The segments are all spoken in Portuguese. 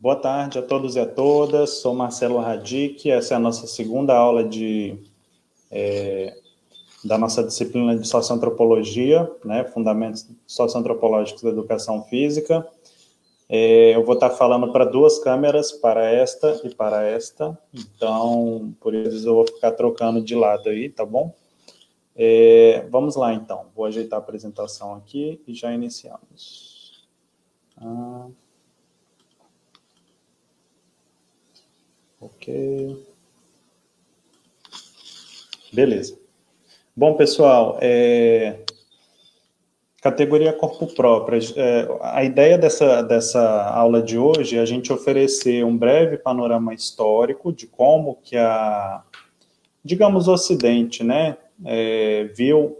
Boa tarde a todos e a todas. Sou Marcelo Radic. Essa é a nossa segunda aula de, é, da nossa disciplina de Socioantropologia, né, Fundamentos Socioantropológicos da Educação Física. É, eu vou estar falando para duas câmeras, para esta e para esta. Então, por isso eu vou ficar trocando de lado aí, tá bom? É, vamos lá, então. Vou ajeitar a apresentação aqui e já iniciamos. Ah. Ok. Beleza. Bom, pessoal, é... categoria corpo próprio. É, a ideia dessa, dessa aula de hoje é a gente oferecer um breve panorama histórico de como que a, digamos, o Ocidente, né, é, viu,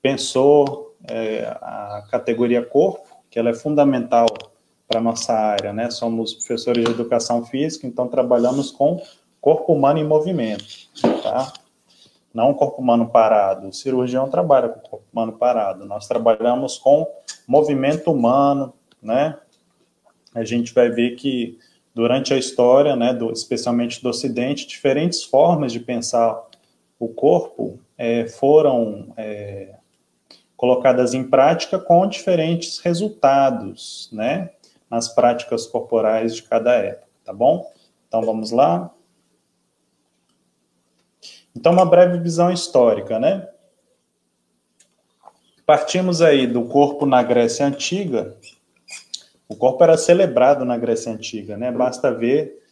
pensou é, a categoria corpo, que ela é fundamental para nossa área, né? Somos professores de educação física, então trabalhamos com corpo humano em movimento, tá? Não corpo humano parado. O cirurgião trabalha com corpo humano parado. Nós trabalhamos com movimento humano, né? A gente vai ver que durante a história, né, do, especialmente do Ocidente, diferentes formas de pensar o corpo é, foram é, colocadas em prática com diferentes resultados, né? Nas práticas corporais de cada época, tá bom? Então vamos lá. Então, uma breve visão histórica, né? Partimos aí do corpo na Grécia Antiga. O corpo era celebrado na Grécia Antiga, né? Basta ver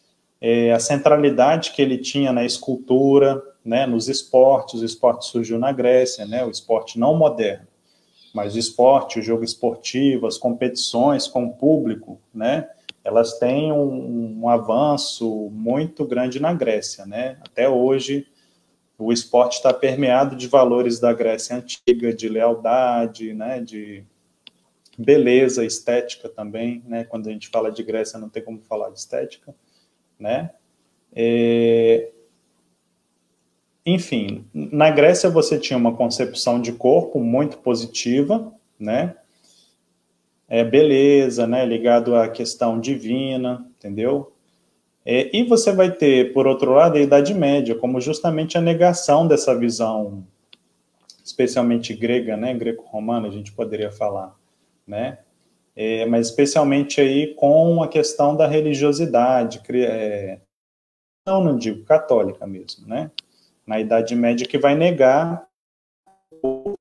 é, a centralidade que ele tinha na escultura, né? Nos esportes. O esporte surgiu na Grécia, né? O esporte não moderno mas o esporte, o jogo esportivo, as competições com o público, né, elas têm um, um, avanço muito grande na Grécia, né, até hoje o esporte está permeado de valores da Grécia antiga, de lealdade, né, de beleza, estética também, né, quando a gente fala de Grécia não tem como falar de estética, né, é, enfim, na Grécia você tinha uma concepção de corpo muito positiva, né? É, beleza, né? Ligado à questão divina, entendeu? É, e você vai ter, por outro lado, a Idade Média, como justamente a negação dessa visão, especialmente grega, né? Greco-romana, a gente poderia falar, né? É, mas especialmente aí com a questão da religiosidade, é, não, não digo católica mesmo, né? Na Idade Média que vai negar, vou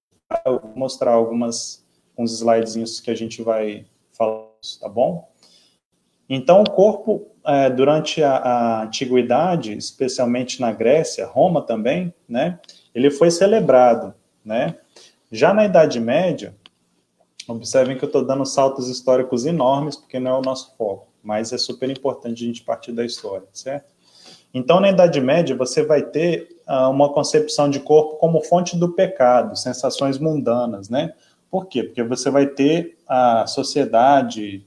mostrar algumas uns slidezinhos que a gente vai falar, tá bom? Então, o corpo, é, durante a, a, antiguidade, especialmente na Grécia, Roma também, né, ele foi celebrado, né? Já na Idade Média, observem que eu estou dando saltos históricos enormes, porque não é o nosso foco, mas é super importante a gente partir da história, certo? Então, na Idade Média, você vai ter uh, uma concepção de corpo como fonte do pecado, sensações mundanas, né? Por quê? Porque você vai ter a sociedade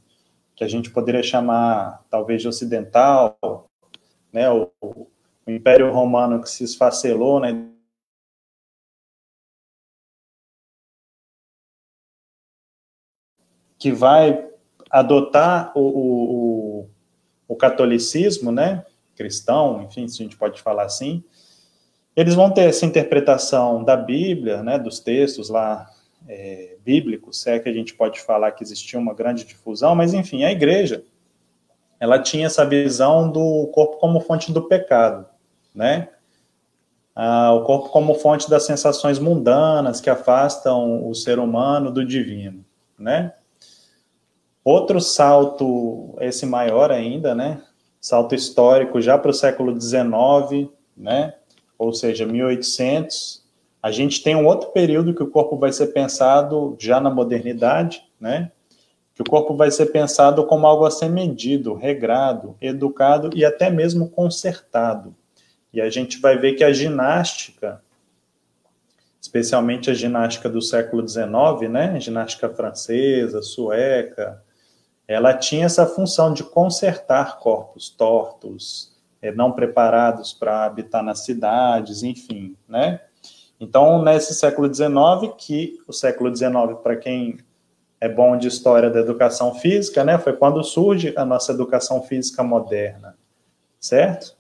que a gente poderia chamar, talvez, de ocidental, né? O, o Império Romano que se esfacelou, né? Que vai adotar o, o, o catolicismo, né? Cristão, enfim, se a gente pode falar assim, eles vão ter essa interpretação da Bíblia, né, dos textos lá é, bíblicos, se é que a gente pode falar que existia uma grande difusão, mas enfim, a igreja, ela tinha essa visão do corpo como fonte do pecado, né? Ah, o corpo como fonte das sensações mundanas que afastam o ser humano do divino, né? Outro salto, esse maior ainda, né? Salto histórico já para o século XIX, né? ou seja, 1800. A gente tem um outro período que o corpo vai ser pensado já na modernidade, né? que o corpo vai ser pensado como algo a ser medido, regrado, educado e até mesmo consertado. E a gente vai ver que a ginástica, especialmente a ginástica do século XIX, né, ginástica francesa, sueca, ela tinha essa função de consertar corpos tortos, é, não preparados para habitar nas cidades, enfim, né? Então, nesse século XIX, que o século XIX, para quem é bom de história da educação física, né? Foi quando surge a nossa educação física moderna, certo?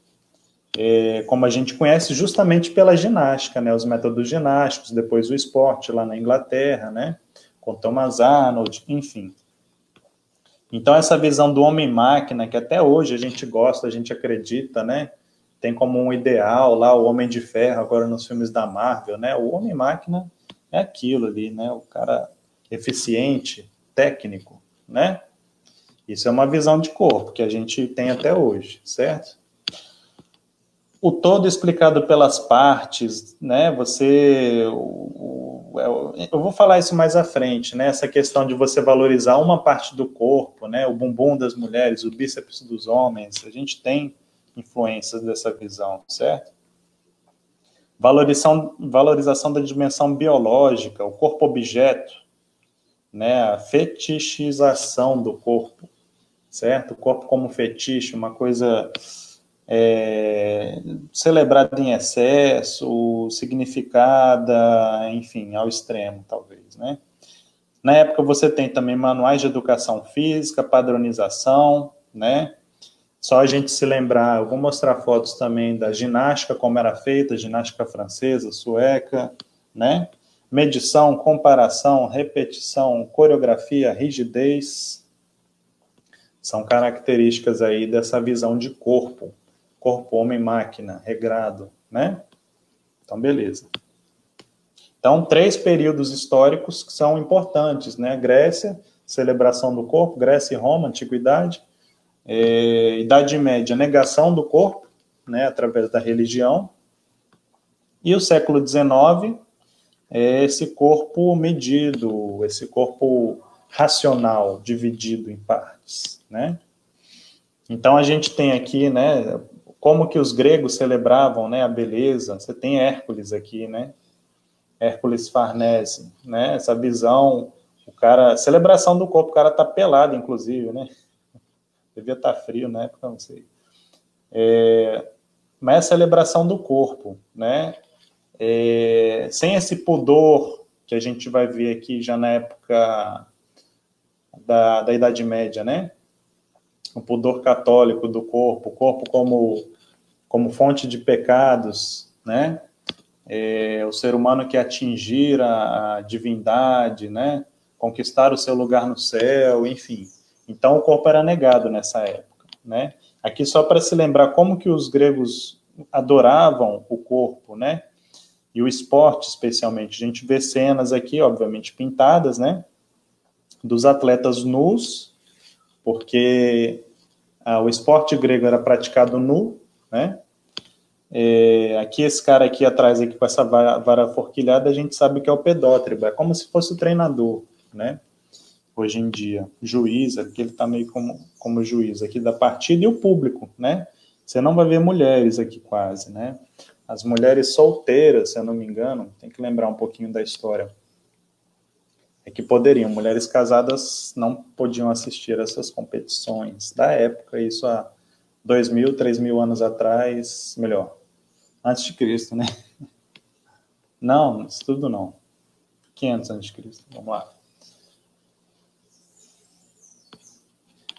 É, como a gente conhece justamente pela ginástica, né? Os métodos ginásticos, depois o esporte lá na Inglaterra, né? Com Thomas Arnold, enfim. Então essa visão do homem-máquina, que até hoje a gente gosta, a gente acredita, né? Tem como um ideal lá o Homem de Ferro, agora nos filmes da Marvel, né? O homem-máquina é aquilo ali, né? O cara eficiente, técnico, né? Isso é uma visão de corpo que a gente tem até hoje, certo? O todo explicado pelas partes, né? Você, o, eu vou falar isso mais à frente, né? Essa questão de você valorizar uma parte do corpo, né? O bumbum das mulheres, o bíceps dos homens, a gente tem influências dessa visão, certo? Valorização, valorização da dimensão biológica, o corpo objeto, né? A fetichização do corpo, certo? O corpo como fetiche, uma coisa é, celebrada em excesso, significada, enfim, ao extremo, talvez, né? Na época você tem também manuais de educação física, padronização, né? Só a gente se lembrar, eu vou mostrar fotos também da ginástica, como era feita, ginástica francesa, sueca, né? Medição, comparação, repetição, coreografia, rigidez, são características aí dessa visão de corpo, corpo homem-máquina, regrado, né? Então, beleza. Então, três períodos históricos que são importantes, né? Grécia, celebração do corpo, Grécia e Roma, antiguidade, é, Idade Média, negação do corpo, né, através da religião, e o século XIX, é esse corpo medido, esse corpo racional, dividido em partes, né? Então, a gente tem aqui, né, como que os gregos celebravam, né, a beleza. Você tem Hércules aqui, né? Hércules Farnese, né? Essa visão, o cara, celebração do corpo, o cara tá pelado, inclusive, né? Devia estar tá frio na época, não sei. É, mas é a celebração do corpo, né? É, sem esse pudor que a gente vai ver aqui já na época da, da Idade Média, né? O pudor católico do corpo, o corpo como como fonte de pecados, né? É, o ser humano que atingir a, a divindade, né? Conquistar o seu lugar no céu, enfim. Então o corpo era negado nessa época, né? Aqui só para se lembrar como que os gregos adoravam o corpo, né? E o esporte, especialmente. A gente vê cenas aqui, obviamente, pintadas, né? Dos atletas nus, porque ah, o esporte grego era praticado nu, né? É, aqui, esse cara aqui atrás, aqui com essa vara, vara forquilhada, a gente sabe que é o pedótriba, é como se fosse o treinador, né? Hoje em dia, juiz, aqui ele tá meio como, como juiz aqui da partida e o público, né? Você não vai ver mulheres aqui quase, né? As mulheres solteiras, se eu não me engano, tem que lembrar um pouquinho da história. É que poderiam, mulheres casadas não podiam assistir essas competições da época, isso há dois mil, três mil anos atrás, melhor, antes de Cristo, né? Não, isso tudo não. 500 antes de Cristo. Vamos lá.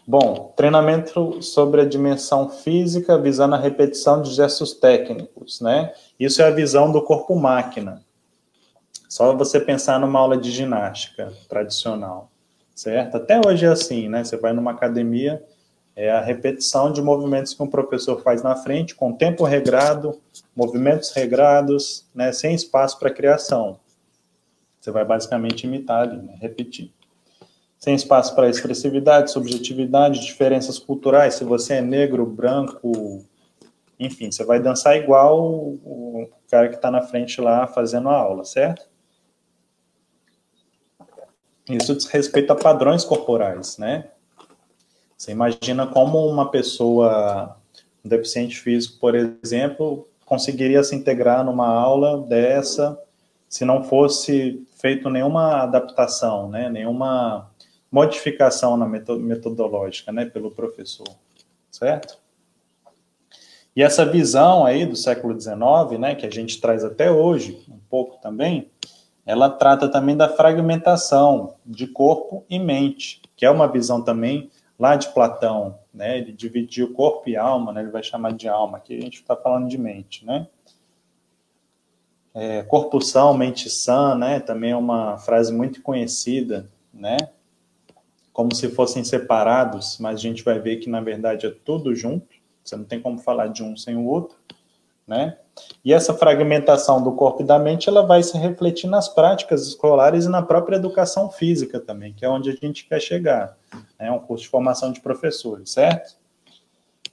Bom, treinamento sobre a dimensão física visando a repetição de gestos técnicos, né? Isso é a visão do corpo-máquina. Só você pensar numa aula de ginástica tradicional, certo? Até hoje é assim, né? Você vai numa academia, é a repetição de movimentos que um professor faz na frente, com tempo regrado, movimentos regrados, né, sem espaço para criação. Você vai basicamente imitar ali, né, repetir. Sem espaço para expressividade, subjetividade, diferenças culturais. Se você é negro, branco, enfim, você vai dançar igual o cara que está na frente lá fazendo a aula, certo? Isso diz respeito a padrões corporais, né? Você imagina como uma pessoa, um deficiente físico, por exemplo, conseguiria se integrar numa aula dessa se não fosse feito nenhuma adaptação, né, nenhuma modificação na metodológica, né, pelo professor, certo? E essa visão aí do século XIX, né, que a gente traz até hoje, um pouco também, ela trata também da fragmentação de corpo e mente, que é uma visão também lá de Platão, né? Ele dividiu corpo e alma, né? Ele vai chamar de alma. Aqui a gente está falando de mente, né? É, corpo são, mente sã, né? Também é uma frase muito conhecida, né? Como se fossem separados, mas a gente vai ver que na verdade é tudo junto. Você não tem como falar de um sem o outro, né? E essa fragmentação do corpo e da mente, ela vai se refletir nas práticas escolares e na própria educação física também, que é onde a gente quer chegar. É um curso de formação de professores, certo?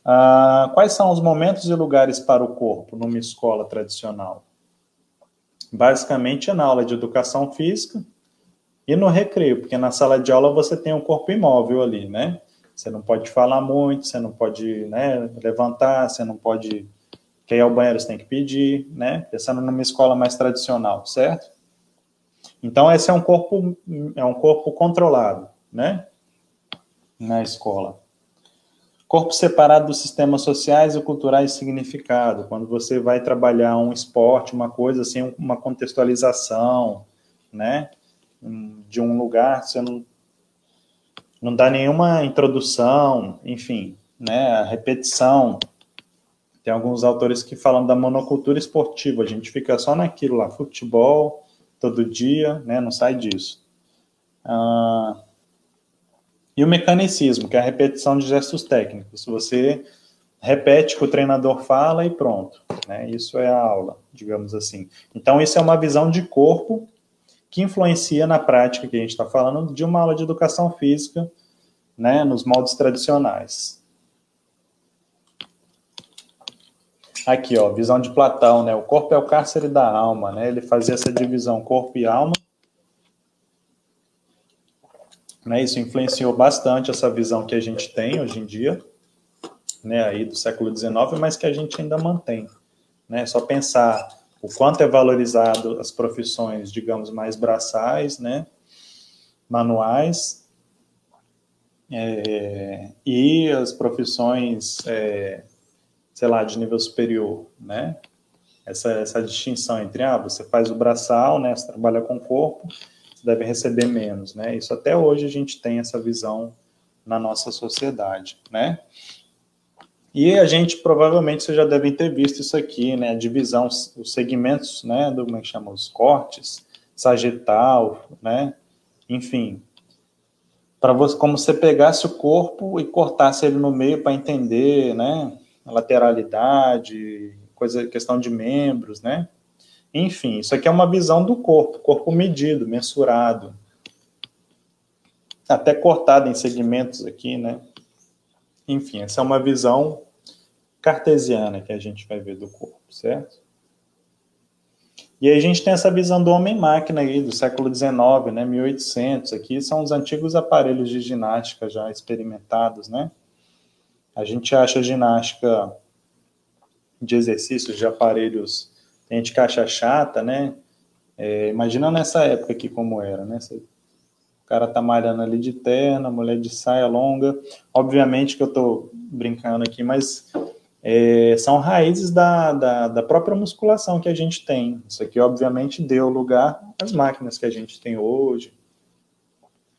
Ah, quais são os momentos e lugares para o corpo numa escola tradicional? Basicamente é na aula de educação física e no recreio, porque na sala de aula você tem um corpo imóvel ali, né? Você não pode falar muito, você não pode né, levantar, você não pode quer ir ao banheiro, você tem que pedir, né? Pensando numa escola mais tradicional, certo? Então esse é um corpo é um corpo controlado, né? Na escola. Corpo separado dos sistemas sociais e culturais significado. Quando você vai trabalhar um esporte, uma coisa assim, uma contextualização, né? De um lugar, você não, não dá nenhuma introdução, enfim, né? A repetição. Tem alguns autores que falam da monocultura esportiva. A gente fica só naquilo lá, futebol, todo dia, né? Não sai disso. Ah, e o mecanicismo, que é a repetição de gestos técnicos. Você repete o que o treinador fala e pronto. Né? Isso é a aula, digamos assim. Então, isso é uma visão de corpo que influencia na prática que a gente está falando de uma aula de educação física, né, nos moldes tradicionais. Aqui, ó, visão de Platão, né? O corpo é o cárcere da alma, né? Ele fazia essa divisão corpo e alma né, isso influenciou bastante essa visão que a gente tem hoje em dia, né, aí do século XIX, mas que a gente ainda mantém. Né? Só pensar o quanto é valorizado as profissões, digamos, mais braçais, né, manuais, é, e as profissões, é, sei lá, de nível superior, né? Essa, essa distinção entre, ah, você faz o braçal, né, você trabalha com o corpo, deve receber menos, né? Isso até hoje a gente tem essa visão na nossa sociedade, né? E a gente provavelmente vocês já devem ter visto isso aqui, né? A divisão, os segmentos, né? Do como é que chama? Os cortes, sagital, né? Enfim, para você como você pegasse o corpo e cortasse ele no meio para entender, né? Lateralidade, coisa, questão de membros, né? Enfim, isso aqui é uma visão do corpo, corpo medido, mensurado. Até cortado em segmentos aqui, né? Enfim, essa é uma visão cartesiana que a gente vai ver do corpo, certo? E aí a gente tem essa visão do homem-máquina aí, do século XIX, né, 1800, aqui são os antigos aparelhos de ginástica já experimentados, né? A gente acha ginástica de exercícios de aparelhos tem gente acha chata, né? É, imagina nessa época aqui como era, né? o cara tá malhando ali de terna, mulher de saia longa. Obviamente que eu tô brincando aqui, mas é, são raízes da, da, da, própria musculação que a gente tem. Isso aqui, obviamente, deu lugar às máquinas que a gente tem hoje.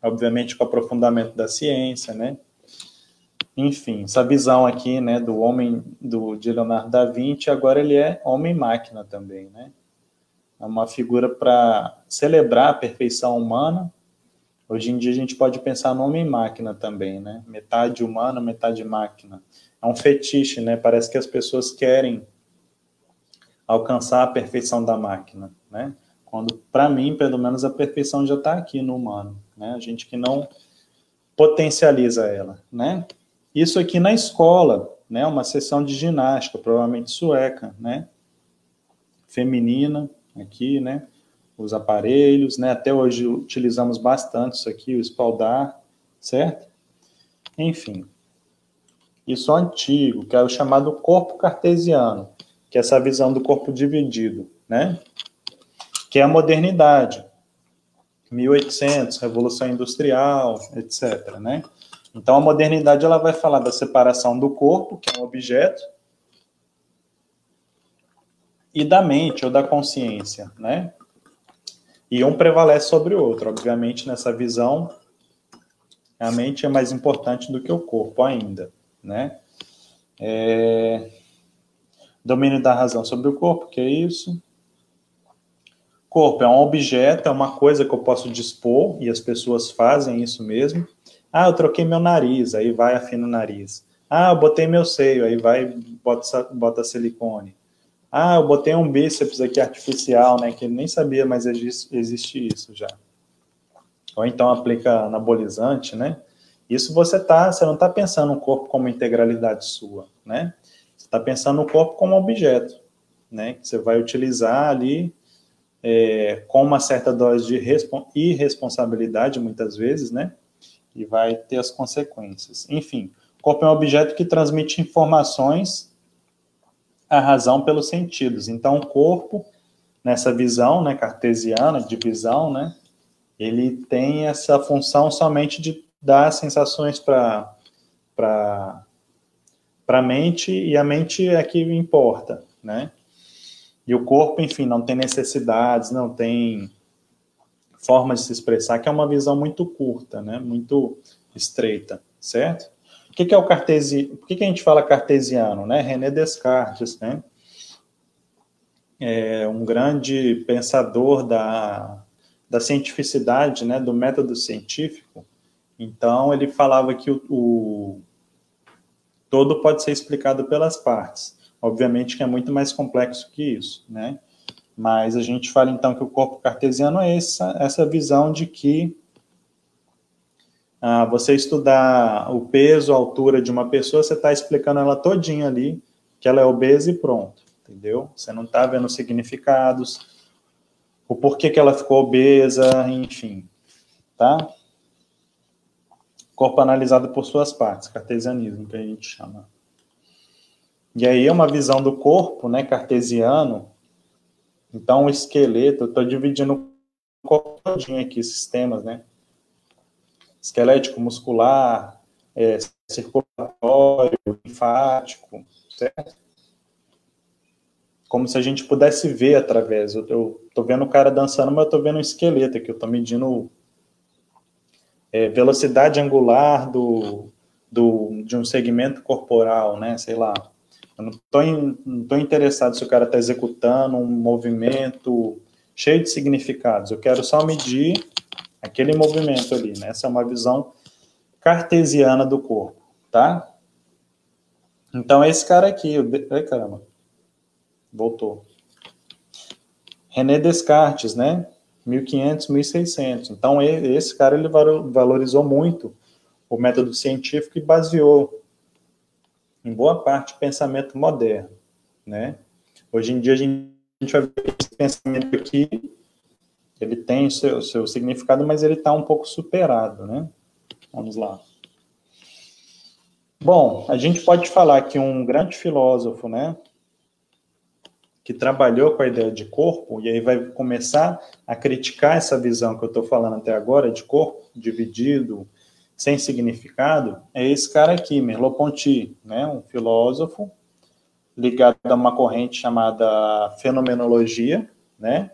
Obviamente, com o aprofundamento da ciência, né? Enfim, essa visão aqui, né, do homem do de Leonardo da Vinci, agora ele é homem-máquina também, né? É uma figura para celebrar a perfeição humana. Hoje em dia a gente pode pensar no homem-máquina também, né? Metade humana, metade máquina. É um fetiche, né? Parece que as pessoas querem alcançar a perfeição da máquina, né? Quando, para mim, pelo menos, a perfeição já está aqui no humano, né? A gente que não potencializa ela, né? Isso aqui na escola, né? Uma sessão de ginástica, provavelmente sueca, né? Feminina, aqui, né? Os aparelhos, né? Até hoje utilizamos bastante isso aqui, o espaldar, certo? Enfim. Isso antigo, que é o chamado corpo cartesiano, que é essa visão do corpo dividido, né? Que é a modernidade. 1800, Revolução Industrial, etc., né? Então, a modernidade ela vai falar da separação do corpo, que é um objeto, e da mente ou da consciência, né? e um prevalece sobre o outro. Obviamente, nessa visão, a mente é mais importante do que o corpo ainda, né? É... Domínio da razão sobre o corpo, que é isso? Corpo é um objeto, é uma coisa que eu posso dispor, e as pessoas fazem isso mesmo. Ah, eu troquei meu nariz, aí vai afina o nariz. Ah, eu botei meu seio, aí vai, bota, bota silicone. Ah, eu botei um bíceps aqui artificial, né, que nem sabia, mas existe, existe isso já. Ou então aplica anabolizante, né? Isso você tá, você não está pensando no corpo como integralidade sua, né? Você está pensando no corpo como objeto, né? Que você vai utilizar ali é, com uma certa dose de irresponsabilidade, muitas vezes, né? E vai ter as consequências. Enfim, o corpo é um objeto que transmite informações à razão pelos sentidos. Então, o corpo, nessa visão né, cartesiana, de visão, né? Ele tem essa função somente de dar sensações para a mente, e a mente é que importa, né? E o corpo, enfim, não tem necessidades, não tem forma de se expressar, que é uma visão muito curta, né? Muito estreita, certo? O que, que é o cartesiano? Por que, que a gente fala cartesiano, né? René Descartes, né? É um grande pensador da, da cientificidade, né? Do método científico. Então, ele falava que o, o todo pode ser explicado pelas partes. Obviamente que é muito mais complexo que isso, né? Mas a gente fala então que o corpo cartesiano é essa, essa visão de que ah, você estudar o peso, a altura de uma pessoa, você está explicando ela todinha ali, que ela é obesa e pronto, entendeu? Você não está vendo significados, o porquê que ela ficou obesa, enfim, tá? Corpo analisado por suas partes, cartesianismo, que a gente chama. E aí é uma visão do corpo, né, cartesiano. Então, o esqueleto, eu estou dividindo todinho aqui, sistemas, né? Esquelético, muscular, é, circulatório, linfático, certo? Como se a gente pudesse ver através. Eu estou vendo o cara dançando, mas eu estou vendo um esqueleto aqui, eu estou medindo é, velocidade angular do, do, de um segmento corporal, né? Sei lá, eu não estou interessado se o cara está executando um movimento cheio de significados. Eu quero só medir aquele movimento ali, né? Essa é uma visão cartesiana do corpo, tá? Então, esse cara aqui, o... ai caramba, voltou. René Descartes, né? 1500, 1600. Então, esse cara ele valorizou muito o método científico e baseou em boa parte, pensamento moderno, né? Hoje em dia a gente vai ver esse pensamento aqui, ele tem o seu, seu significado, mas ele está um pouco superado, né? Vamos lá. Bom, a gente pode falar que um grande filósofo, né, que trabalhou com a ideia de corpo, e aí vai começar a criticar essa visão que eu estou falando até agora, de corpo dividido, sem significado é esse cara aqui, Merleau-Ponty, né, um filósofo ligado a uma corrente chamada fenomenologia, né,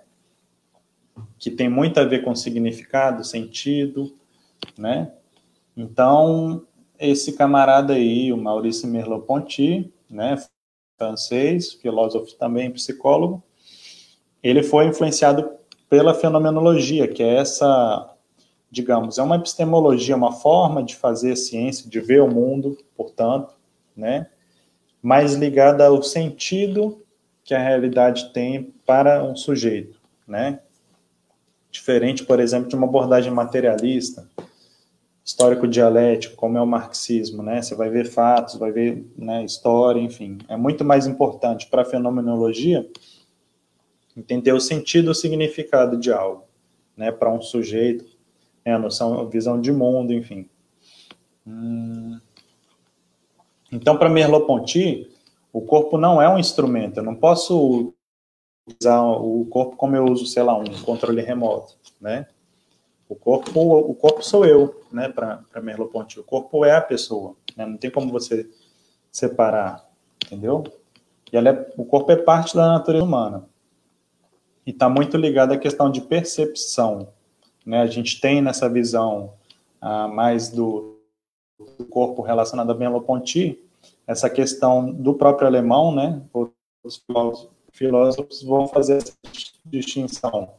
que tem muito a ver com significado, sentido, né? Então, esse camarada aí, o Maurice Merleau-Ponty, né, francês, filósofo também, psicólogo, ele foi influenciado pela fenomenologia, que é essa digamos, é uma epistemologia, uma forma de fazer ciência, de ver o mundo, portanto, né, mais ligada ao sentido que a realidade tem para um sujeito, né? Diferente, por exemplo, de uma abordagem materialista, histórico-dialético, como é o marxismo, né? Você vai ver fatos, vai ver né, história, enfim. É muito mais importante para a fenomenologia entender o sentido, o significado de algo, né? Para um sujeito, né, a noção, a visão de mundo, enfim. Hum. Então, para Merleau-Ponty, o corpo não é um instrumento. Eu não posso usar o corpo como eu uso, sei lá, um controle remoto, né? O corpo, o corpo sou eu, né? Para Merleau-Ponty, o corpo é a pessoa, né? Não tem como você separar, entendeu? E é, o corpo é parte da natureza humana. e está muito ligado à questão de percepção. Né? A gente tem nessa visão ah, mais do, do, corpo relacionado a Merleau-Ponty, essa questão do próprio alemão, né? Os filósofos vão fazer essa distinção.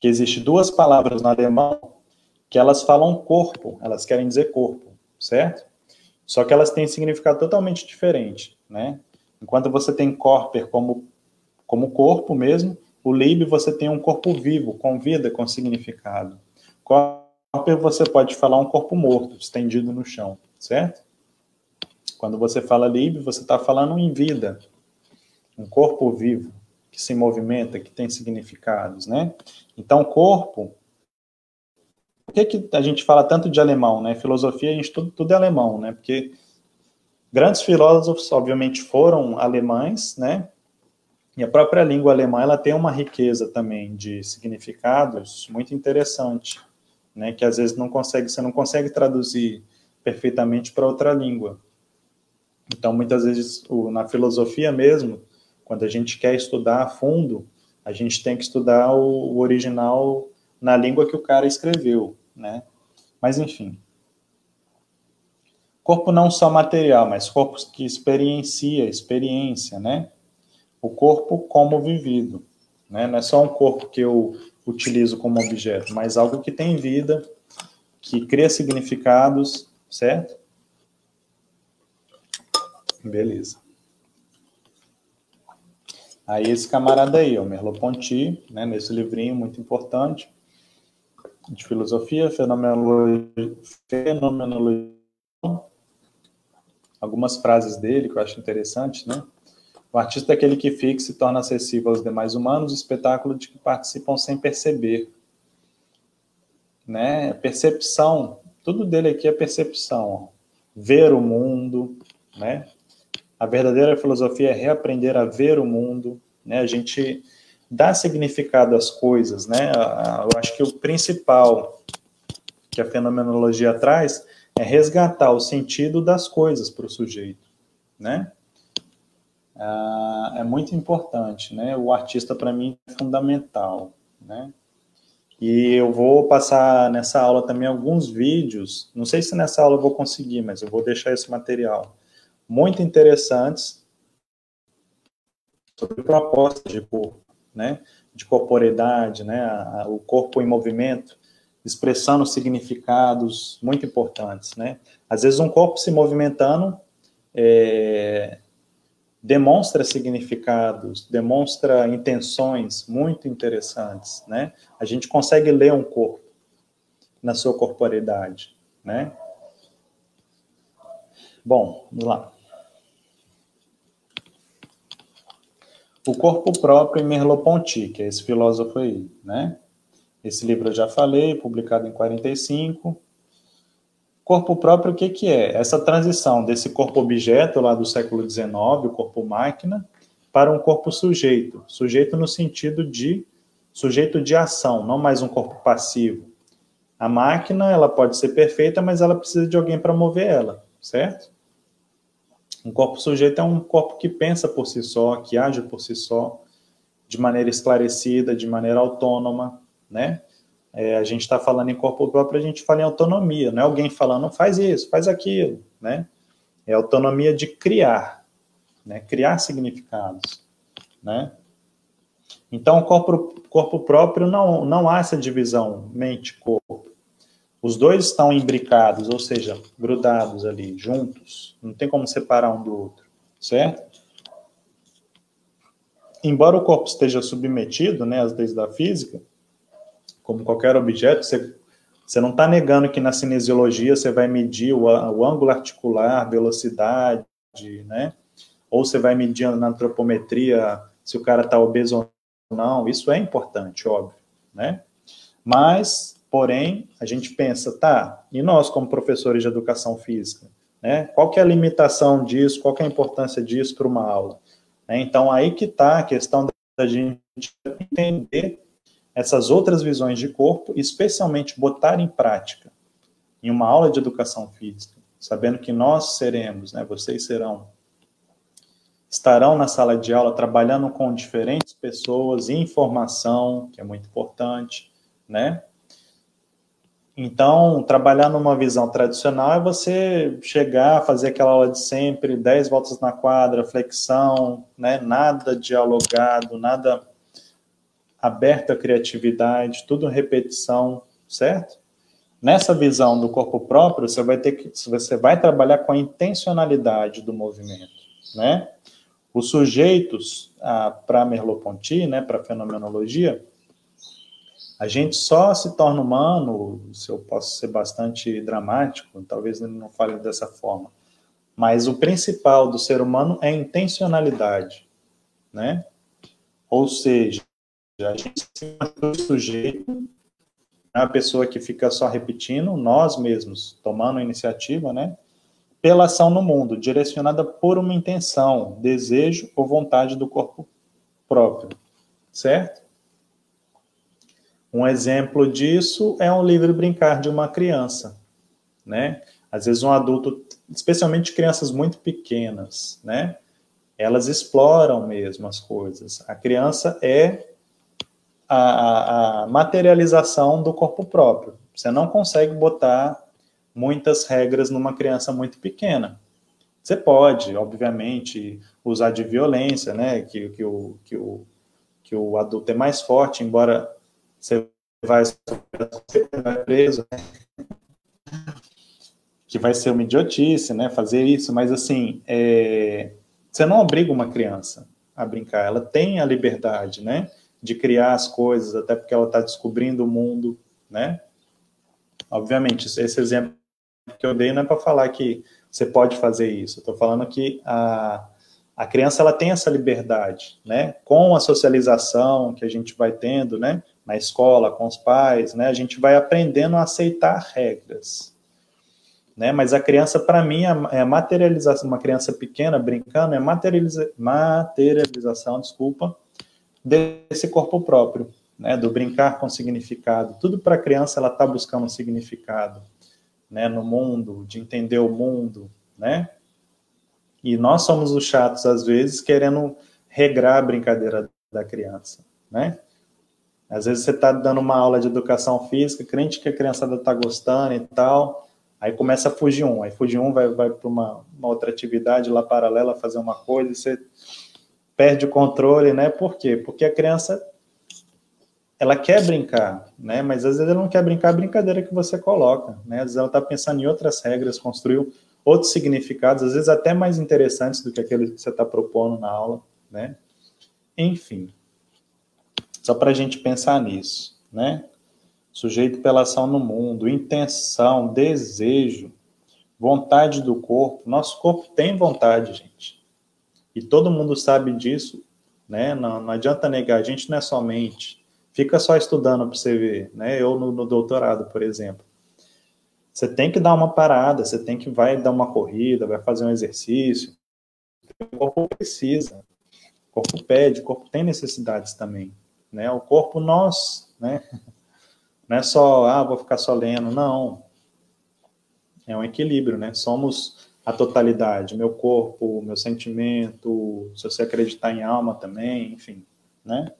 Que existe duas palavras no alemão que elas falam corpo, elas querem dizer corpo, certo? Só que elas têm significado totalmente diferente, né? Enquanto você tem corper como, como corpo mesmo, o lib você tem um corpo vivo, com vida, com significado. Corper você pode falar um corpo morto, estendido no chão, certo? Quando você fala lib, você está falando em vida, um corpo vivo, que se movimenta, que tem significados, né? Então, corpo por que, que a gente fala tanto de alemão, né? Filosofia, a gente tudo, tudo é alemão, né? Porque grandes filósofos, obviamente, foram alemães, né? E a própria língua alemã, ela tem uma riqueza também de significados muito interessante, né? Que às vezes não consegue, você não consegue traduzir perfeitamente para outra língua. Então, muitas vezes, na filosofia mesmo, quando a gente quer estudar a fundo, a gente tem que estudar o original na língua que o cara escreveu, né? Mas enfim. Corpo não só material, mas corpo que experiencia, experiência, né? O corpo como vivido, né? Não é só um corpo que eu utilizo como objeto, mas algo que tem vida, que cria significados, certo? Beleza. Aí esse camarada aí, o Merleau-Ponty, né, nesse livrinho muito importante, de filosofia, fenomenologia, fenomenologia, algumas frases dele que eu acho interessante, né? O artista é aquele que fixa e torna acessível aos demais humanos o espetáculo de que participam sem perceber. Né? Percepção, tudo dele aqui é percepção. Ver o mundo, né? A verdadeira filosofia é reaprender a ver o mundo, né? A gente dar significado às coisas, né? Eu acho que o principal que a fenomenologia traz é resgatar o sentido das coisas para o sujeito, né? Ah, é muito importante, né? O artista para mim é fundamental, né? E eu vou passar nessa aula também alguns vídeos. Não sei se nessa aula eu vou conseguir, mas eu vou deixar esse material muito interessantes sobre propostas de corpo né, de corporeidade, né, o corpo em movimento, expressando significados muito importantes, né. Às vezes um corpo se movimentando é, demonstra significados, demonstra intenções muito interessantes, né. A gente consegue ler um corpo na sua corporeidade, né. Bom, vamos lá. O Corpo Próprio em Merleau-Ponty, que é esse filósofo aí, né? Esse livro eu já falei, publicado em 45. Corpo próprio, o que, que é? Essa transição desse corpo-objeto lá do século XIX, o corpo-máquina, para um corpo sujeito. Sujeito no sentido de sujeito de ação, não mais um corpo passivo. A máquina, ela pode ser perfeita, mas ela precisa de alguém para mover ela, certo? Um corpo sujeito é um corpo que pensa por si só, que age por si só, de maneira esclarecida, de maneira autônoma, né? É, a gente está falando em corpo próprio, a gente fala em autonomia, não é alguém falando, faz isso, faz aquilo, né? É autonomia de criar, né? Criar significados, né? Então, o corpo, corpo próprio não, não há essa divisão mente-corpo. Os dois estão imbricados, ou seja, grudados ali, juntos. Não tem como separar um do outro, certo? Embora o corpo esteja submetido né, às leis da física, como qualquer objeto, você, você não está negando que na cinesiologia você vai medir o, o ângulo articular, velocidade, né? Ou você vai medir na antropometria se o cara está obeso ou não. Isso é importante, óbvio, né? Mas Porém, a gente pensa, tá, e nós como professores de educação física, né? Qual que é a limitação disso? Qual que é a importância disso para uma aula? Né? Então, aí que está a questão da gente entender essas outras visões de corpo, especialmente botar em prática em uma aula de educação física, sabendo que nós seremos, né, vocês serão estarão na sala de aula trabalhando com diferentes pessoas, informação, que é muito importante, né? Então, trabalhar numa visão tradicional é você chegar, fazer aquela aula de sempre, 10 voltas na quadra, flexão, né? nada dialogado, nada aberto à criatividade, tudo repetição, certo? Nessa visão do corpo próprio, você vai ter que você vai trabalhar com a intencionalidade do movimento, né? Os sujeitos para Merleau-Ponty, né, para fenomenologia, a gente só se torna humano, se eu posso ser bastante dramático, talvez ele não fale dessa forma, mas o principal do ser humano é intencionalidade, né? Ou seja, se o sujeito, a pessoa que fica só repetindo, nós mesmos, tomando iniciativa, né? Pela ação no mundo, direcionada por uma intenção, desejo ou vontade do corpo próprio, certo? Um exemplo disso é um livre brincar de uma criança, né? Às vezes um adulto, especialmente crianças muito pequenas, né? Elas exploram mesmo as coisas. A criança é a, a materialização do corpo próprio. Você não consegue botar muitas regras numa criança muito pequena. Você pode, obviamente, usar de violência, né? Que, que, o, que, o, que o adulto é mais forte, embora você vai ser preso, né? que vai ser uma idiotice, né, fazer isso, mas assim, é, você não obriga uma criança a brincar, ela tem a liberdade, né, de criar as coisas, até porque ela está descobrindo o mundo, né, obviamente, esse exemplo que eu dei não é para falar que você pode fazer isso, estou falando que a, a criança, ela tem essa liberdade, né, com a socialização que a gente vai tendo, né, na escola, com os pais, né? A gente vai aprendendo a aceitar regras. Né? Mas a criança, para mim, é a materialização, uma criança pequena brincando, é materializa, materialização, desculpa, desse corpo próprio, né? Do brincar com significado. Tudo para a criança, ela está buscando um significado, né? No mundo, de entender o mundo, né? E nós somos os chatos, às vezes, querendo regrar a brincadeira da criança, né? Às vezes você está dando uma aula de educação física, crente que a criançada está gostando e tal, aí começa a fugir um, aí fugir um, vai, vai para uma, uma, outra atividade lá paralela, fazer uma coisa, e você perde o controle, né? Por quê? Porque a criança, ela quer brincar, né? Mas às vezes ela não quer brincar a brincadeira que você coloca, né? Às vezes ela está pensando em outras regras, construiu outros significados, às vezes até mais interessantes do que aqueles que você está propondo na aula, né? Enfim, só para a gente pensar nisso, né? Sujeito pela ação no mundo, intenção, desejo, vontade do corpo. Nosso corpo tem vontade, gente. E todo mundo sabe disso, né? Não, não adianta negar, a gente não é somente. Fica só estudando para você ver, né? Eu no, no doutorado, por exemplo. Você tem que dar uma parada, você tem que vai dar uma corrida, vai fazer um exercício. O corpo precisa, o corpo pede, o corpo tem necessidades também né? O corpo nós, né? Não é só, ah, vou ficar só lendo, não. É um equilíbrio, né? Somos a totalidade, meu corpo, meu sentimento, se você acreditar em alma também, enfim, né?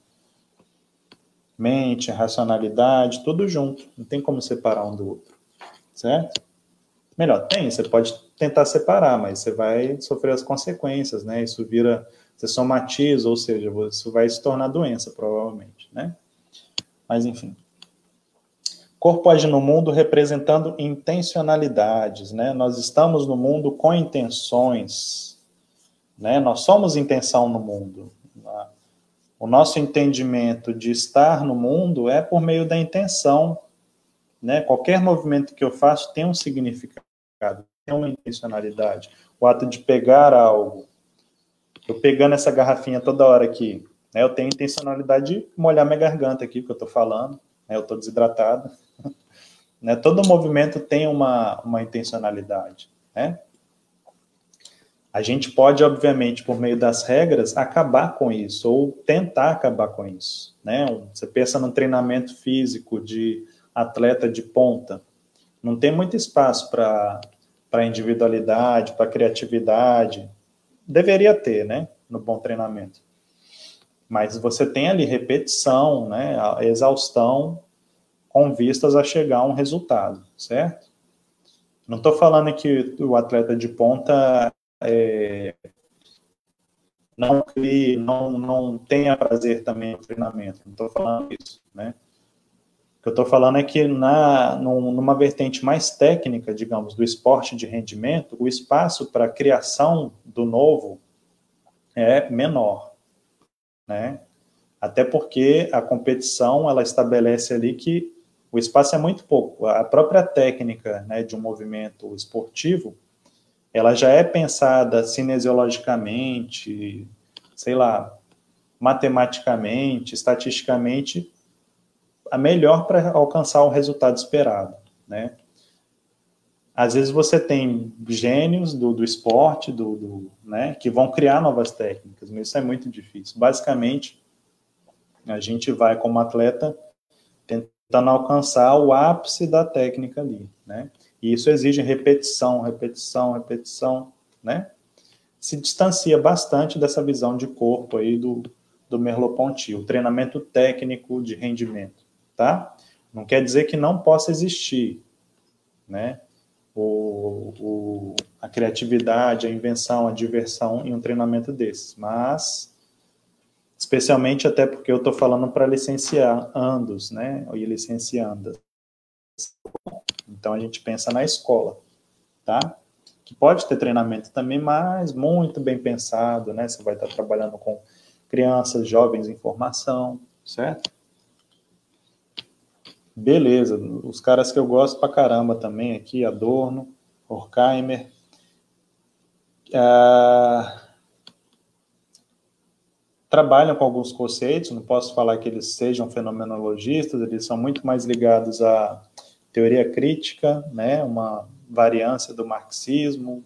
Mente, racionalidade, tudo junto, não tem como separar um do outro, certo? Melhor, tem, você pode tentar separar, mas você vai sofrer as consequências, né? Isso vira você somatiza, ou seja, isso vai se tornar doença, provavelmente, né? Mas, enfim. Corpo age no mundo representando intencionalidades, né? Nós estamos no mundo com intenções, né? Nós somos intenção no mundo. O nosso entendimento de estar no mundo é por meio da intenção, né? Qualquer movimento que eu faço tem um significado, tem uma intencionalidade. O ato de pegar algo, eu pegando essa garrafinha toda hora aqui, né, eu tenho intencionalidade de molhar minha garganta aqui, que eu estou falando, né, eu estou desidratado. Né, todo movimento tem uma, uma intencionalidade. Né? A gente pode, obviamente, por meio das regras, acabar com isso, ou tentar acabar com isso. Né? Você pensa no treinamento físico de atleta de ponta, não tem muito espaço para individualidade, para criatividade, deveria ter, né? no bom treinamento. Mas você tem ali repetição, né, exaustão com vistas a chegar a um resultado, certo? Não estou falando que o atleta de ponta é, não crie, não, não tenha prazer também no treinamento. Não estou falando isso, né? O que eu estou falando é que na, numa vertente mais técnica, digamos, do esporte de rendimento, o espaço para a criação do novo é menor, né? Até porque a competição, ela estabelece ali que o espaço é muito pouco. A própria técnica né, de um movimento esportivo, ela já é pensada cinesiologicamente, sei lá, matematicamente, estatisticamente, a melhor para alcançar o resultado esperado, né? Às vezes você tem gênios do, do esporte, do, do, né, que vão criar novas técnicas, mas isso é muito difícil. Basicamente, a gente vai como atleta tentando alcançar o ápice da técnica ali, né? E isso exige repetição, repetição, repetição, né? Se distancia bastante dessa visão de corpo aí do, do Merleau-Ponty, o treinamento técnico de rendimento, tá? Não quer dizer que não possa existir, né? O, o, a criatividade, a invenção, a diversão em um treinamento desses, mas especialmente até porque eu estou falando para licenciandos, né? E licenciandas. Então a gente pensa na escola, tá? Que pode ter treinamento também, mas muito bem pensado, né? Você vai estar trabalhando com crianças, jovens em formação, certo? Beleza, os caras que eu gosto pra caramba também aqui, Adorno, Horkheimer. Ah, trabalham com alguns conceitos, não posso falar que eles sejam fenomenologistas, eles são muito mais ligados à teoria crítica, né, uma variância do marxismo,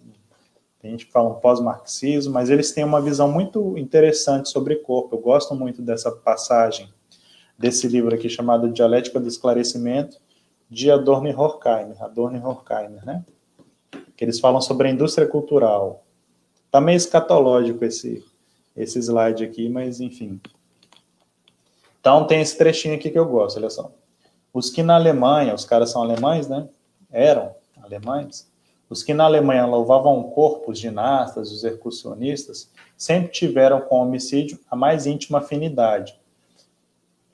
a gente fala um pós-marxismo, mas eles têm uma visão muito interessante sobre corpo. Eu gosto muito dessa passagem desse livro aqui chamado Dialética do Esclarecimento, de Adorno e Horkheimer, Adorno e Horkheimer, né? Que eles falam sobre a indústria cultural. Tá meio escatológico esse esse slide aqui, mas enfim. Então tem esse trechinho aqui que eu gosto, olha só. Os que na Alemanha, os caras são alemães, né? Eram alemães. Os que na Alemanha louvavam o corpo, os ginastas, os excursionistas, sempre tiveram com o homicídio a mais íntima afinidade.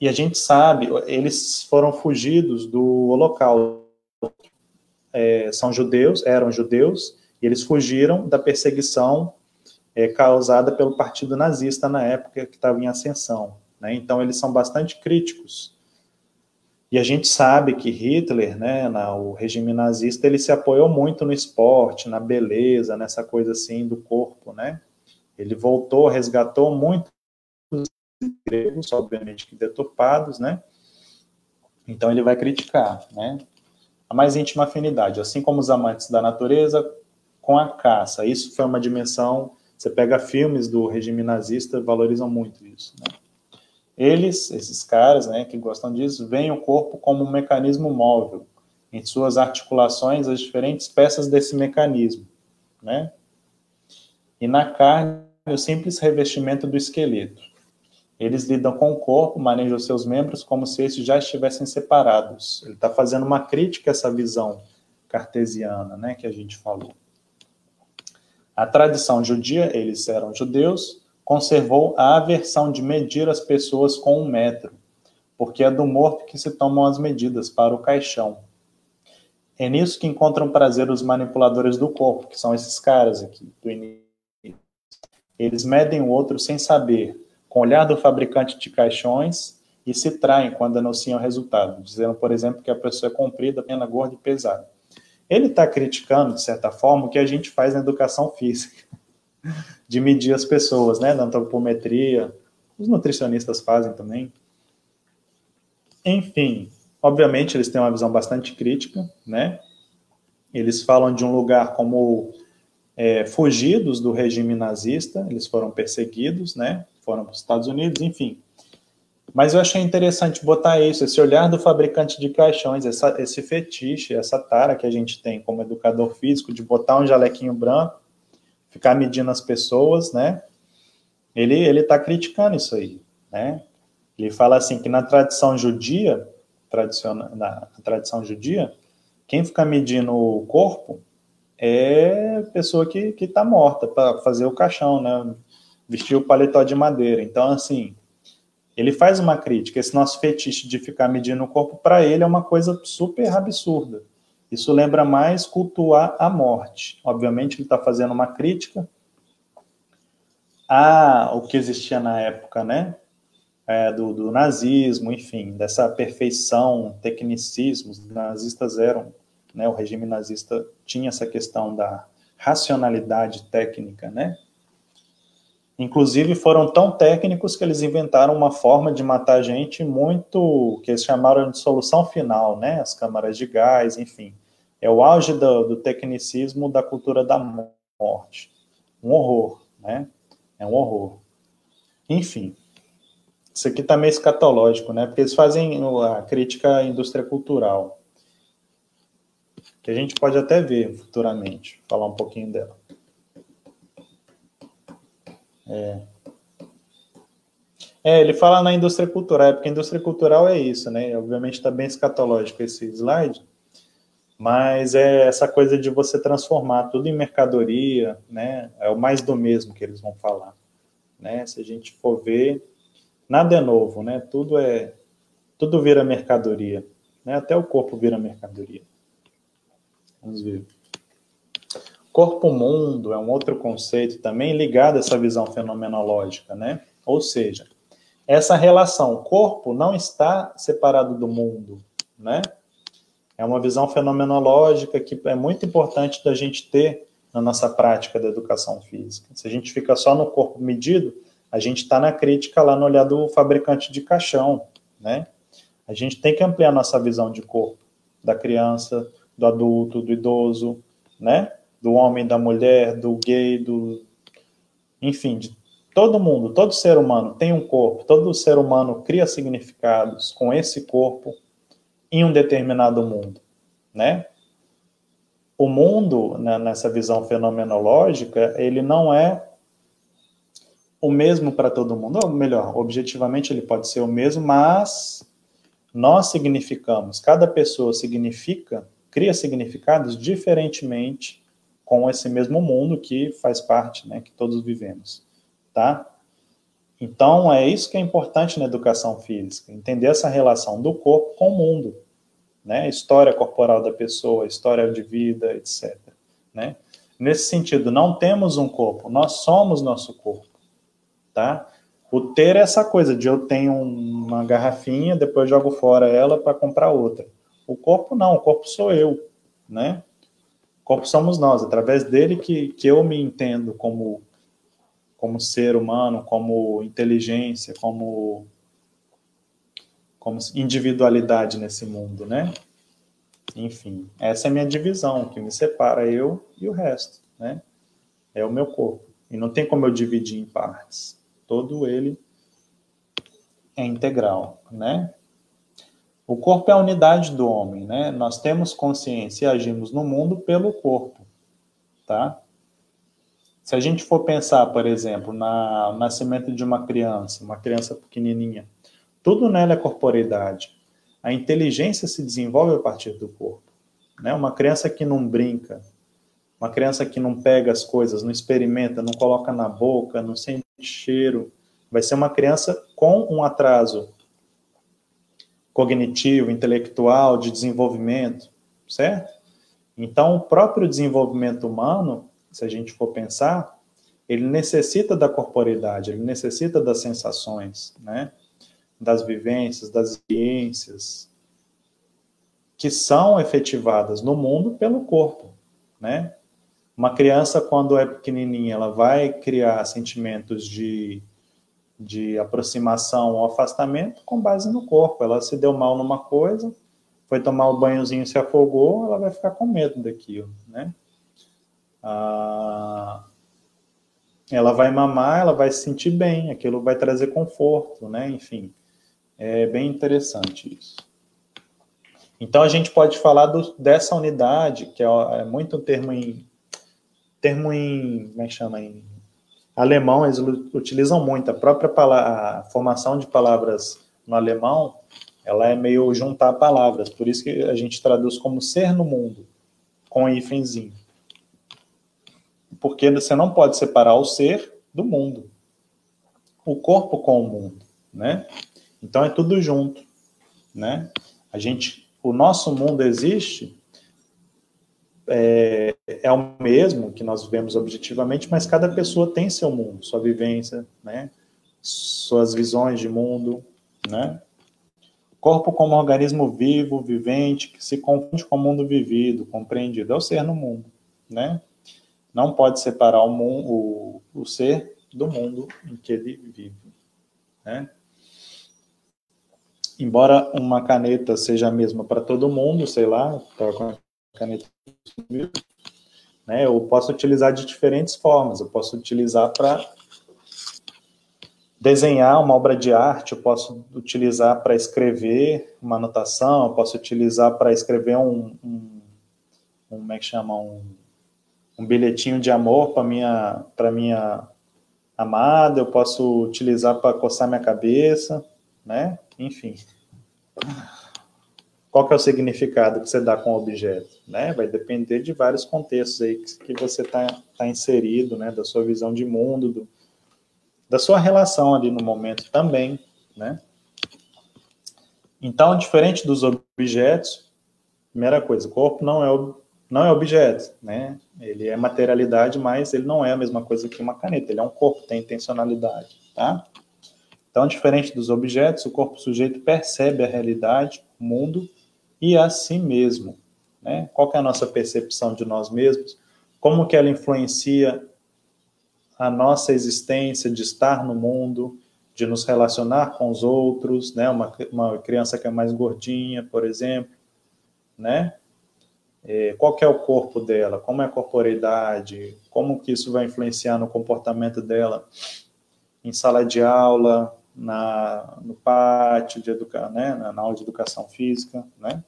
E a gente sabe, eles foram fugidos do Holocausto. É, são judeus, eram judeus, e eles fugiram da perseguição é, causada pelo partido nazista na época que estava em ascensão. Né? Então, eles são bastante críticos. E a gente sabe que Hitler, né, na, o regime nazista, ele se apoiou muito no esporte, na beleza, nessa coisa assim do corpo, né? Ele voltou, resgatou muitos gregos, obviamente que deturpados, né? Então ele vai criticar, né? A mais íntima afinidade, assim como os amantes da natureza com a caça. Isso foi uma dimensão você pega filmes do regime nazista, valorizam muito isso. Né? Eles, esses caras né, que gostam disso, veem o corpo como um mecanismo móvel, em suas articulações, as diferentes peças desse mecanismo. Né? E na carne, o simples revestimento do esqueleto. Eles lidam com o corpo, manejam seus membros como se esses já estivessem separados. Ele está fazendo uma crítica a essa visão cartesiana, né, que a gente falou. A tradição judia, eles eram judeus, conservou a aversão de medir as pessoas com um metro, porque é do morto que se tomam as medidas para o caixão. É nisso que encontram prazer os manipuladores do corpo, que são esses caras aqui, do início. Eles medem o outro sem saber, com o olhar do fabricante de caixões, e se traem quando anunciam o resultado, dizendo, por exemplo, que a pessoa é comprida, pena gorda e pesada. Ele está criticando, de certa forma, o que a gente faz na educação física, de medir as pessoas, né? Da antropometria, os nutricionistas fazem também. Enfim, obviamente eles têm uma visão bastante crítica, né? Eles falam de um lugar como é, fugidos do regime nazista, eles foram perseguidos, né? Foram para os Estados Unidos, enfim. Mas eu achei interessante botar isso, esse olhar do fabricante de caixões, essa, esse fetiche, essa tara que a gente tem como educador físico de botar um jalequinho branco, ficar medindo as pessoas, né? ele ele está criticando isso aí, né? Ele fala assim que na tradição judia, tradicional, na tradição judia, quem fica medindo o corpo é pessoa que está morta para fazer o caixão, né? Vestir o paletó de madeira. Então, assim, ele faz uma crítica. Esse nosso fetiche de ficar medindo o corpo, para ele, é uma coisa super absurda. Isso lembra mais cultuar a morte. Obviamente, ele está fazendo uma crítica a o que existia na época, né? É, do, do, nazismo, enfim, dessa perfeição, tecnicismo. Os nazistas eram, né? O regime nazista tinha essa questão da racionalidade técnica, né? Inclusive foram tão técnicos que eles inventaram uma forma de matar gente muito que eles chamaram de solução final, né? As câmaras de gás, enfim. É o auge do, do tecnicismo da cultura da morte. Um horror, né? É um horror. Enfim, isso aqui está meio escatológico, né? Porque eles fazem a crítica à indústria cultural, que a gente pode até ver futuramente, falar um pouquinho dela. É. É, ele fala na indústria cultural, é porque a indústria cultural é isso, né? Obviamente está bem escatológico esse slide, mas é essa coisa de você transformar tudo em mercadoria, né? É o mais do mesmo que eles vão falar, né? Se a gente for ver, nada é novo, né? Tudo é, tudo vira mercadoria, né? Até o corpo vira mercadoria. Vamos ver. Corpo-mundo é um outro conceito também ligado a essa visão fenomenológica, né? Ou seja, essa relação corpo não está separado do mundo, né? É uma visão fenomenológica que é muito importante da gente ter na nossa prática da educação física. Se a gente fica só no corpo medido, a gente está na crítica lá no olhar do fabricante de caixão, né? A gente tem que ampliar nossa visão de corpo, da criança, do adulto, do idoso, né? Do homem, da mulher, do gay, do. Enfim, de todo mundo, todo ser humano tem um corpo, todo ser humano cria significados com esse corpo em um determinado mundo, né? O mundo, né, nessa visão fenomenológica, ele não é o mesmo para todo mundo, ou melhor, objetivamente ele pode ser o mesmo, mas nós significamos, cada pessoa significa, cria significados diferentemente com esse mesmo mundo que faz parte, né, que todos vivemos, tá? Então, é isso que é importante na educação física, entender essa relação do corpo com o mundo, né? História corporal da pessoa, história de vida, etc, né? Nesse sentido, não temos um corpo, nós somos nosso corpo, tá? O ter é essa coisa de eu tenho uma garrafinha, depois jogo fora ela para comprar outra. O corpo não, o corpo sou eu, né? Corpo somos nós, através dele que, que eu me entendo como, como ser humano, como inteligência, como, como individualidade nesse mundo, né? Enfim, essa é a minha divisão, que me separa eu e o resto, né? É o meu corpo. E não tem como eu dividir em partes. Todo ele é integral, né? O corpo é a unidade do homem, né? Nós temos consciência e agimos no mundo pelo corpo, tá? Se a gente for pensar, por exemplo, na, no nascimento de uma criança, uma criança pequenininha, tudo nela é corporeidade. A inteligência se desenvolve a partir do corpo, né? Uma criança que não brinca, uma criança que não pega as coisas, não experimenta, não coloca na boca, não sente cheiro, vai ser uma criança com um atraso cognitivo, intelectual, de desenvolvimento, certo? Então, o próprio desenvolvimento humano, se a gente for pensar, ele necessita da corporeidade, ele necessita das sensações, né? Das vivências, das experiências que são efetivadas no mundo pelo corpo, né? Uma criança, quando é pequenininha, ela vai criar sentimentos de de aproximação ou afastamento com base no corpo. Ela se deu mal numa coisa, foi tomar o banhozinho se afogou, ela vai ficar com medo daquilo, né? Ah, ela vai mamar, ela vai se sentir bem, aquilo vai trazer conforto, né? Enfim, é bem interessante isso. Então a gente pode falar do, dessa unidade, que é, é muito termo em termo em, como é que chama em alemão, eles utilizam muito. A própria a formação de palavras no alemão, ela é meio juntar palavras. Por isso que a gente traduz como ser no mundo, com hífenzinho. Porque você não pode separar o ser do mundo. O corpo com o mundo, né? Então é tudo junto, né? A gente, o nosso mundo existe é, é o mesmo que nós vemos objetivamente, mas cada pessoa tem seu mundo, sua vivência, né? Suas visões de mundo, né? Corpo como organismo vivo, vivente, que se confunde com o mundo vivido, compreendido, é o ser no mundo, né? Não pode separar o, mundo, o, o ser do mundo em que ele vive, né? Embora uma caneta seja a mesma para todo mundo, sei lá, tá caneta né? Eu posso utilizar de diferentes formas. Eu posso utilizar para desenhar uma obra de arte, eu posso utilizar para escrever uma anotação, eu posso utilizar para escrever um, um, um, como é que chama, um, um bilhetinho de amor para minha para minha amada, eu posso utilizar para coçar minha cabeça, né? Enfim. Qual que é o significado que você dá com o objeto? Né? Vai depender de vários contextos aí que, que você está tá inserido, né? Da sua visão de mundo, do, da sua relação ali no momento também, né? Então, diferente dos objetos, primeira coisa, o corpo não é, não é objeto, né? Ele é materialidade, mas ele não é a mesma coisa que uma caneta, ele é um corpo, tem intencionalidade, tá? Então, diferente dos objetos, o corpo sujeito percebe a realidade, o mundo e a si mesmo. Né? Qual é a nossa percepção de nós mesmos? Como que ela influencia a nossa existência de estar no mundo, de nos relacionar com os outros, né? Uma, uma criança que é mais gordinha, por exemplo, né? É, qual é o corpo dela? Como é a corporeidade? Como que isso vai influenciar no comportamento dela em sala de aula, na, no pátio de educar, né, na aula de educação física, né?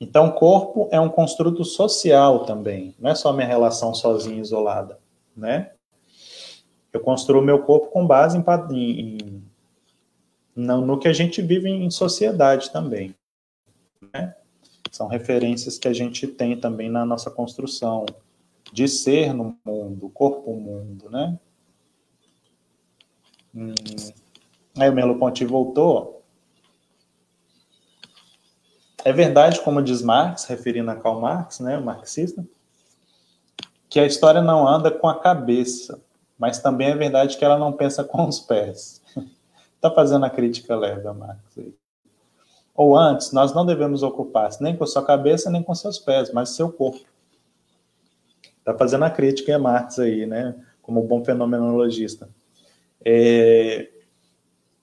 Então, corpo é um construto social também, não é só minha relação sozinha, isolada, né? Eu construo meu corpo com base em, em, no, no que a gente vive em sociedade também, né? São referências que a gente tem também na nossa construção de ser no mundo, corpo-mundo, né? Hum, aí o Melo Ponti voltou. É verdade, como diz Marx, referindo a Karl Marx, né, o marxista, que a história não anda com a cabeça, mas também é verdade que ela não pensa com os pés. Está fazendo a crítica leve a Marx aí. Ou antes, nós não devemos ocupar nem com sua cabeça, nem com seus pés, mas seu corpo. Está fazendo a crítica a Marx aí, né? Como bom fenomenologista. É,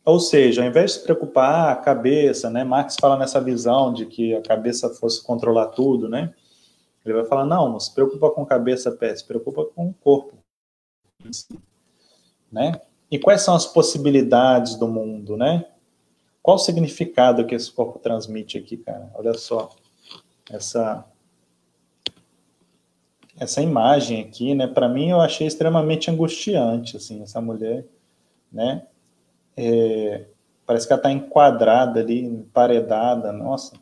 ou seja, ao invés de se preocupar a cabeça, né? Marx fala nessa visão de que a cabeça fosse controlar tudo, né? Ele vai falar, não, não se preocupa com cabeça, pé, se preocupa com o corpo. Né? E quais são as possibilidades do mundo, né? Qual o significado que esse corpo transmite aqui, cara? Olha só. Essa essa imagem aqui, né? Para mim eu achei extremamente angustiante, assim, essa mulher né? É, parece que ela está enquadrada ali, emparedada, nossa.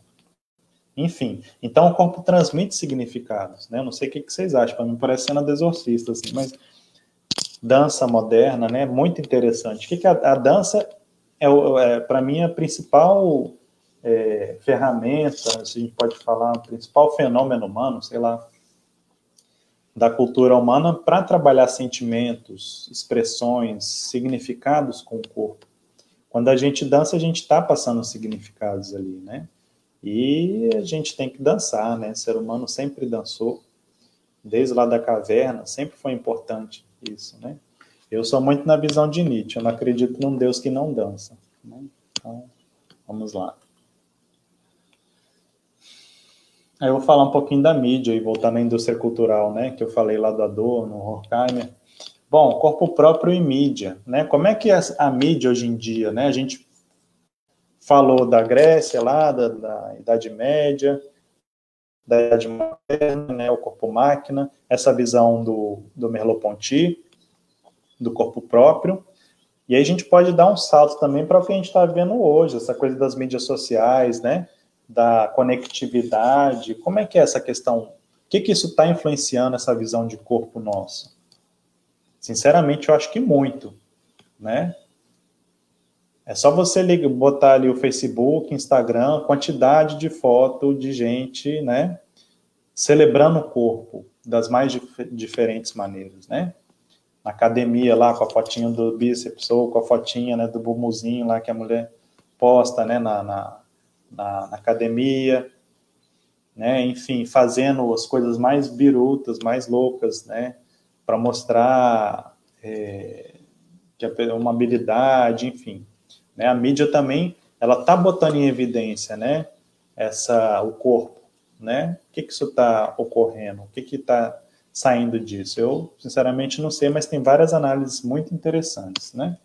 Enfim, então o corpo transmite significados, né? Eu não sei o que, que vocês acham, para mim parece cena de exorcista, assim, mas dança moderna, né? Muito interessante. O que, que a, a dança é, é para mim, a principal é, ferramenta, se a gente pode falar, o principal fenômeno humano, sei lá, da cultura humana para trabalhar sentimentos, expressões, significados com o corpo. Quando a gente dança, a gente está passando significados ali, né? E a gente tem que dançar, né? O ser humano sempre dançou, desde lá da caverna, sempre foi importante isso, né? Eu sou muito na visão de Nietzsche, eu não acredito num Deus que não dança. Né? Então, vamos lá. Aí eu vou falar um pouquinho da mídia e voltar na indústria cultural, né? Que eu falei lá do Adorno, Horkheimer. Bom, corpo próprio e mídia, né? Como é que é a mídia hoje em dia, né? A gente falou da Grécia lá, da, da Idade Média, da Idade Moderna, né? O corpo-máquina, essa visão do, do Merleau-Ponty, do corpo próprio. E aí a gente pode dar um salto também para o que a gente está vendo hoje, essa coisa das mídias sociais, né? Da conectividade. Como é que é essa questão? O que, que isso está influenciando essa visão de corpo nosso? Sinceramente, eu acho que muito, né? É só você ligar, botar ali o Facebook, Instagram, quantidade de foto de gente, né? Celebrando o corpo das mais dif diferentes maneiras, né? na academia lá com a fotinha do bíceps ou com a fotinha né, do bumuzinho lá que a mulher posta né, na, na, na, na academia, né, enfim, fazendo as coisas mais birutas, mais loucas, né, para mostrar é, uma habilidade, enfim. Né, a mídia também, ela tá botando em evidência, né, essa, o corpo, né, o que que isso está ocorrendo, o que que está saindo disso? Eu, sinceramente, não sei, mas tem várias análises muito interessantes, né?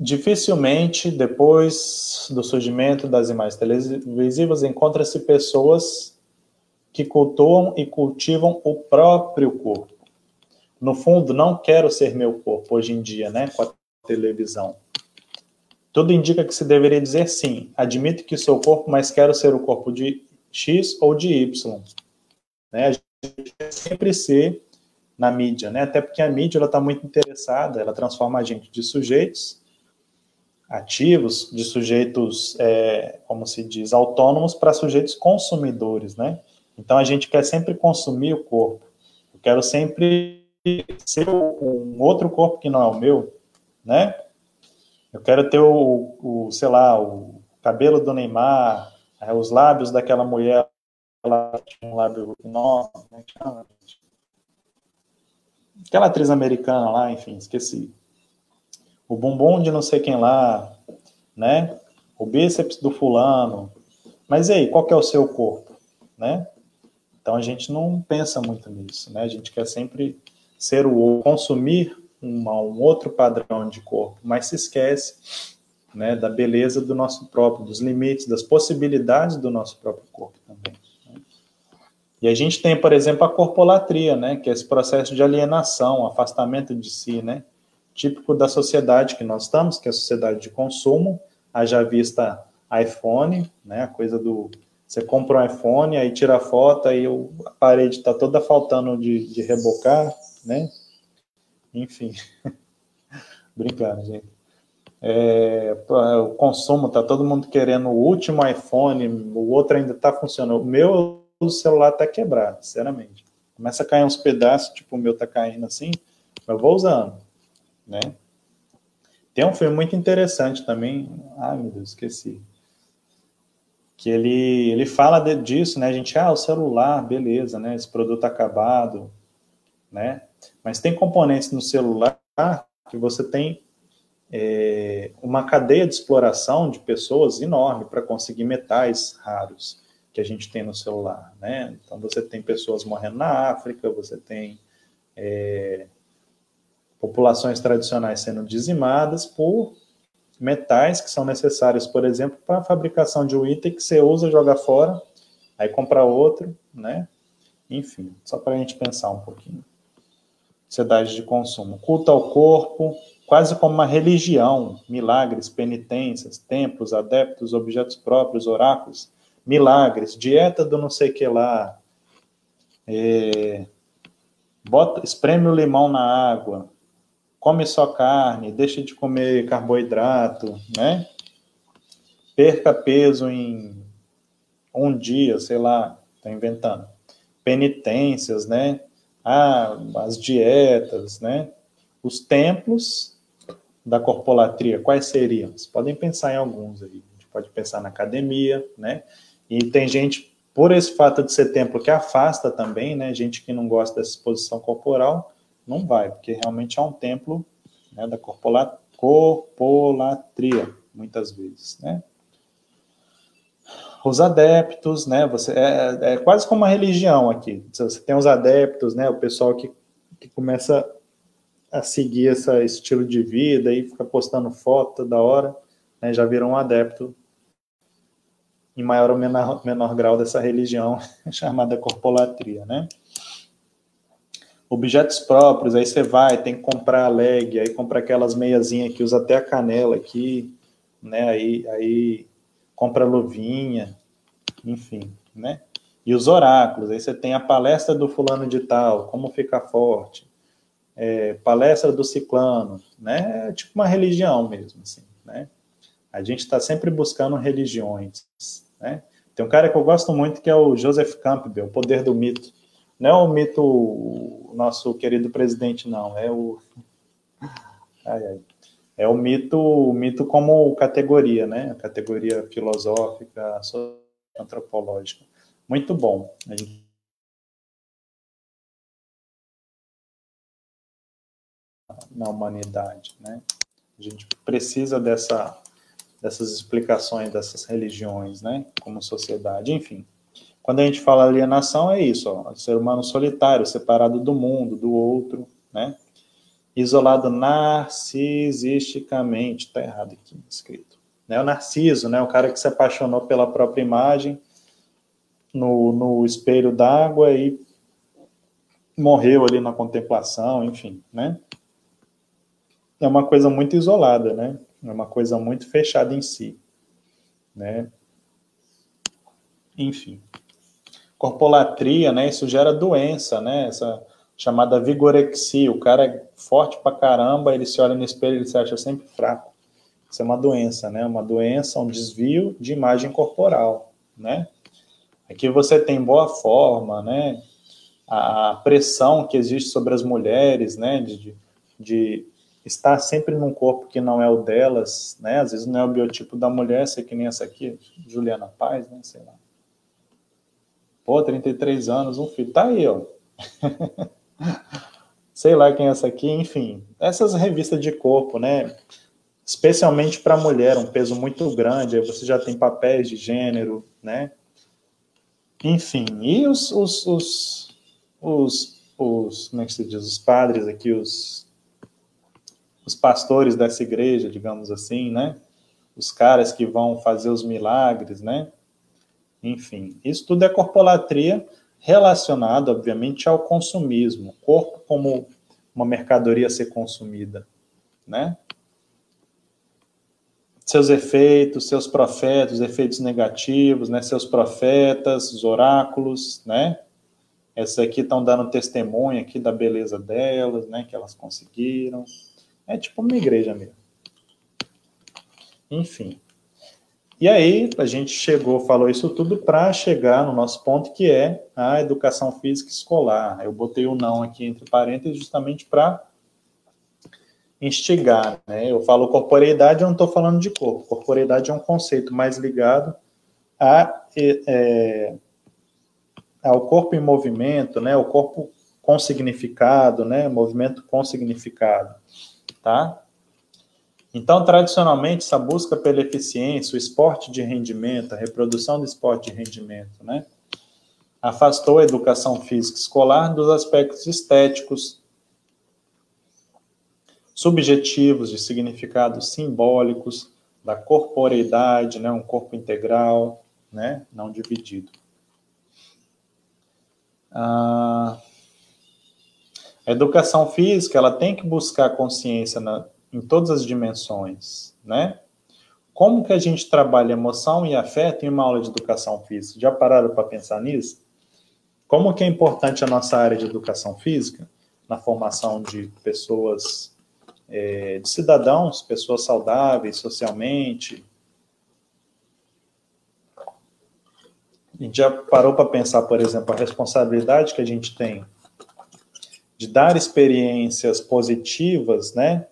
Dificilmente, depois do surgimento das imagens televisivas, encontra-se pessoas que cultuam e cultivam o próprio corpo. No fundo, não quero ser meu corpo hoje em dia, né, com a televisão. Tudo indica que se deveria dizer sim, admito que sou o corpo, mas quero ser o corpo de X ou de Y. Né? A gente sempre ser na mídia, né? até porque a mídia está muito interessada, ela transforma a gente de sujeitos ativos, de sujeitos, é, como se diz, autônomos para sujeitos consumidores, né? Então a gente quer sempre consumir o corpo. Eu quero sempre ser um outro corpo que não é o meu, né? Eu quero ter o, o sei lá, o cabelo do Neymar, os lábios daquela mulher ela tinha um lábio enorme, né? Aquela atriz americana lá, enfim, esqueci. O bumbum de não sei quem lá, né? O bíceps do fulano. Mas e aí, qual que é o seu corpo, né? Então a gente não pensa muito nisso, né? A gente quer sempre ser o consumir uma, um outro padrão de corpo, mas se esquece, né, da beleza do nosso próprio, dos limites, das possibilidades do nosso próprio corpo também. E a gente tem, por exemplo, a corpolatria, né, que é esse processo de alienação, afastamento de si, né, típico da sociedade que nós estamos, que é a sociedade de consumo, haja vista iPhone, né, a coisa do você compra um iPhone, aí tira a foto, aí a parede está toda faltando de, de rebocar, né, enfim, brincando, gente. É, o consumo, tá todo mundo querendo o último iPhone, o outro ainda está funcionando. O meu o celular tá quebrado, sinceramente. Começa a cair uns pedaços, tipo o meu tá caindo assim, eu vou usando, né? Tem um filme muito interessante também, ai meu Deus, esqueci. Que ele, ele fala de, disso, né? A gente, ah, o celular, beleza, né? Esse produto acabado, né? Mas tem componentes no celular que você tem é, uma cadeia de exploração de pessoas enorme para conseguir metais raros que a gente tem no celular, né? Então você tem pessoas morrendo na África, você tem é, populações tradicionais sendo dizimadas por metais que são necessários, por exemplo, para a fabricação de um item que você usa, joga fora, aí compra outro, né? Enfim, só para a gente pensar um pouquinho. Sociedade de consumo. Culto ao corpo, quase como uma religião, milagres, penitências, templos, adeptos, objetos próprios, oráculos, milagres, dieta do não sei que lá, é, bota, espreme o limão na água, come só carne, deixa de comer carboidrato, né? Perca peso em um dia, sei lá, tá inventando. Penitências, né? Ah, as dietas, né? Os templos da corpolatria, quais seriam? Vocês podem pensar em alguns aí. A gente pode pensar na academia, né? E tem gente, por esse fato de ser templo, que afasta também, né? Gente que não gosta dessa exposição corporal, não vai, porque realmente é um templo né, da corpola, corpolatria, muitas vezes, né? Os adeptos, né? Você, é, é quase como uma religião aqui. Você tem os adeptos, né? O pessoal que, que começa a seguir esse estilo de vida e fica postando foto da hora, né, já virou um adepto em maior ou menor, menor grau dessa religião chamada corpolatria, né? Objetos próprios, aí você vai, tem que comprar a leg, aí compra aquelas meiazinhas que usa até a canela aqui, né? Aí, aí compra luvinha, enfim, né? E os oráculos, aí você tem a palestra do fulano de tal, como ficar forte, é, palestra do ciclano, né? É tipo uma religião mesmo, assim, né? A gente está sempre buscando religiões, né? Tem um cara que eu gosto muito que é o Joseph Campbell, o Poder do Mito. Não é o mito, o nosso querido presidente, não. É o. Ai, ai. É o mito, o mito como categoria, né? A categoria filosófica, antropológica. Muito bom. Na humanidade, né? A gente precisa dessa, dessas explicações dessas religiões, né? Como sociedade, enfim. Quando a gente fala alienação, é isso, ó, ser humano solitário, separado do mundo, do outro, né? Isolado narcisisticamente, está errado aqui escrito. Né? O narciso, né? O cara que se apaixonou pela própria imagem no, no espelho d'água e morreu ali na contemplação, enfim, né? É uma coisa muito isolada, né? É uma coisa muito fechada em si, né? Enfim corpolatria, né? Isso gera doença, né? Essa chamada vigorexia. O cara é forte pra caramba, ele se olha no espelho e se acha sempre fraco. Isso é uma doença, né? Uma doença, um desvio de imagem corporal, né? Aqui você tem boa forma, né? A pressão que existe sobre as mulheres, né? De, de estar sempre num corpo que não é o delas, né? Às vezes não é o biotipo da mulher, sei que nem essa aqui, Juliana Paz, né? Sei lá. Pô, 33 anos, um filho. Tá aí, ó. Sei lá quem é essa aqui, enfim. Essas revistas de corpo, né? Especialmente para mulher, um peso muito grande. Aí você já tem papéis de gênero, né? Enfim, e os, os, os, os, os como é que se diz? Os padres aqui, os, os pastores dessa igreja, digamos assim, né? Os caras que vão fazer os milagres, né? Enfim, isso tudo é corpolatria relacionada, obviamente, ao consumismo, corpo como uma mercadoria a ser consumida, né? Seus efeitos, seus profetas, efeitos negativos, né? Seus profetas, os oráculos, né? Essas aqui estão dando testemunho aqui da beleza delas, né? Que elas conseguiram. É tipo uma igreja mesmo. Enfim. E aí a gente chegou, falou isso tudo para chegar no nosso ponto que é a educação física escolar. Eu botei o não aqui entre parênteses justamente para instigar. Né? Eu falo corporeidade, eu não estou falando de corpo. Corporeidade é um conceito mais ligado a, é, ao corpo em movimento, né? O corpo com significado, né? Movimento com significado, tá? Então, tradicionalmente, essa busca pela eficiência, o esporte de rendimento, a reprodução do esporte de rendimento, né, afastou a educação física escolar dos aspectos estéticos, subjetivos, de significados simbólicos, da corporeidade, né, um corpo integral, né, não dividido. Ah, a educação física ela tem que buscar consciência na, em todas as dimensões, né? Como que a gente trabalha emoção e afeto em uma aula de educação física? Já pararam para pensar nisso? Como que é importante a nossa área de educação física na formação de pessoas, é, de cidadãos, pessoas saudáveis socialmente? A gente já parou para pensar, por exemplo, a responsabilidade que a gente tem de dar experiências positivas, né,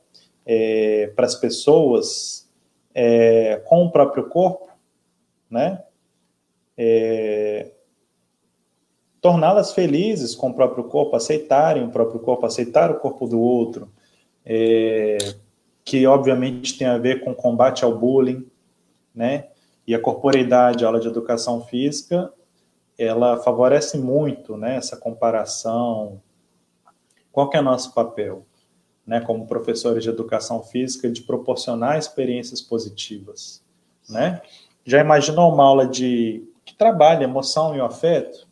é, para as pessoas é, com o próprio corpo, né? É, torná-las felizes com o próprio corpo, aceitarem o próprio corpo, aceitar o corpo do outro, é, que obviamente tem a ver com combate ao bullying, né? E a corporeidade, a aula de educação física, ela favorece muito, né? Essa comparação. Qual que é o nosso papel? Né, como professores de educação física, de proporcionar experiências positivas, né? Já imaginou uma aula de que trabalha emoção e afeto,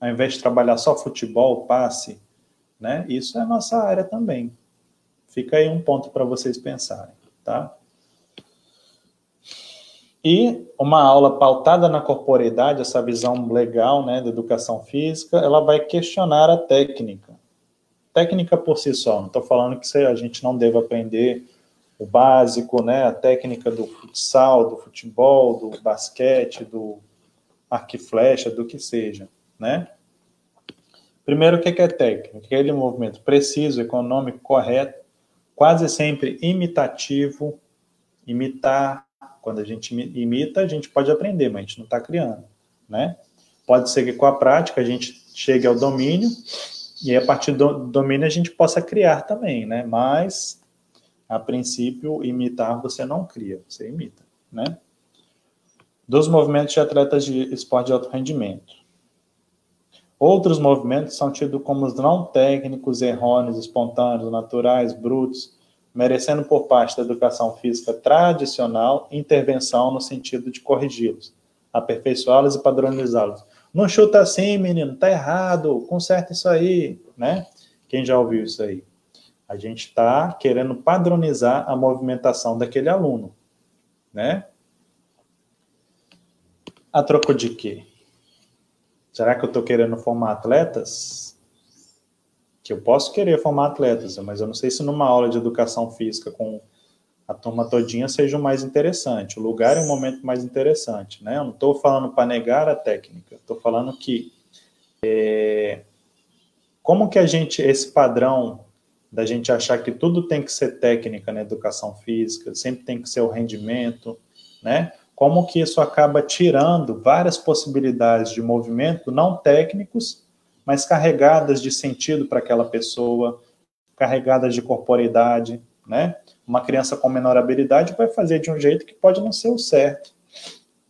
ao invés de trabalhar só futebol, passe, né? Isso é nossa área também. Fica aí um ponto para vocês pensarem, tá? E uma aula pautada na corporeidade, essa visão legal, né, da educação física, ela vai questionar a técnica. Técnica por si só, não estou falando que a gente não deva aprender o básico, né, a técnica do futsal, do futebol, do basquete, do arco e flecha, do que seja, né? Primeiro, o que é técnica? Aquele movimento preciso, econômico, correto, quase sempre imitativo, imitar, quando a gente imita, a gente pode aprender, mas a gente não está criando, né? Pode ser que com a prática a gente chegue ao domínio, e a partir do domínio a gente possa criar também, né? Mas, a princípio, imitar você não cria, você imita, né? Dos movimentos de atletas de esporte de alto rendimento. Outros movimentos são tidos como não técnicos, errôneos, espontâneos, naturais, brutos, merecendo por parte da educação física tradicional intervenção no sentido de corrigi-los, aperfeiçoá-los e padronizá-los. Não chuta assim, menino, tá errado, conserta isso aí, né? Quem já ouviu isso aí? A gente está querendo padronizar a movimentação daquele aluno, né? A troco de quê? Será que eu estou querendo formar atletas? Que eu posso querer formar atletas, mas eu não sei se numa aula de educação física com a turma todinha seja o mais interessante. O lugar é o momento mais interessante, né? Eu não estou falando para negar a técnica. Estou falando que é, como que a gente esse padrão da gente achar que tudo tem que ser técnica na educação física, sempre tem que ser o rendimento, né? como que isso acaba tirando várias possibilidades de movimento não técnicos, mas carregadas de sentido para aquela pessoa, carregadas de corporeidade, né? Uma criança com menor habilidade vai fazer de um jeito que pode não ser o certo,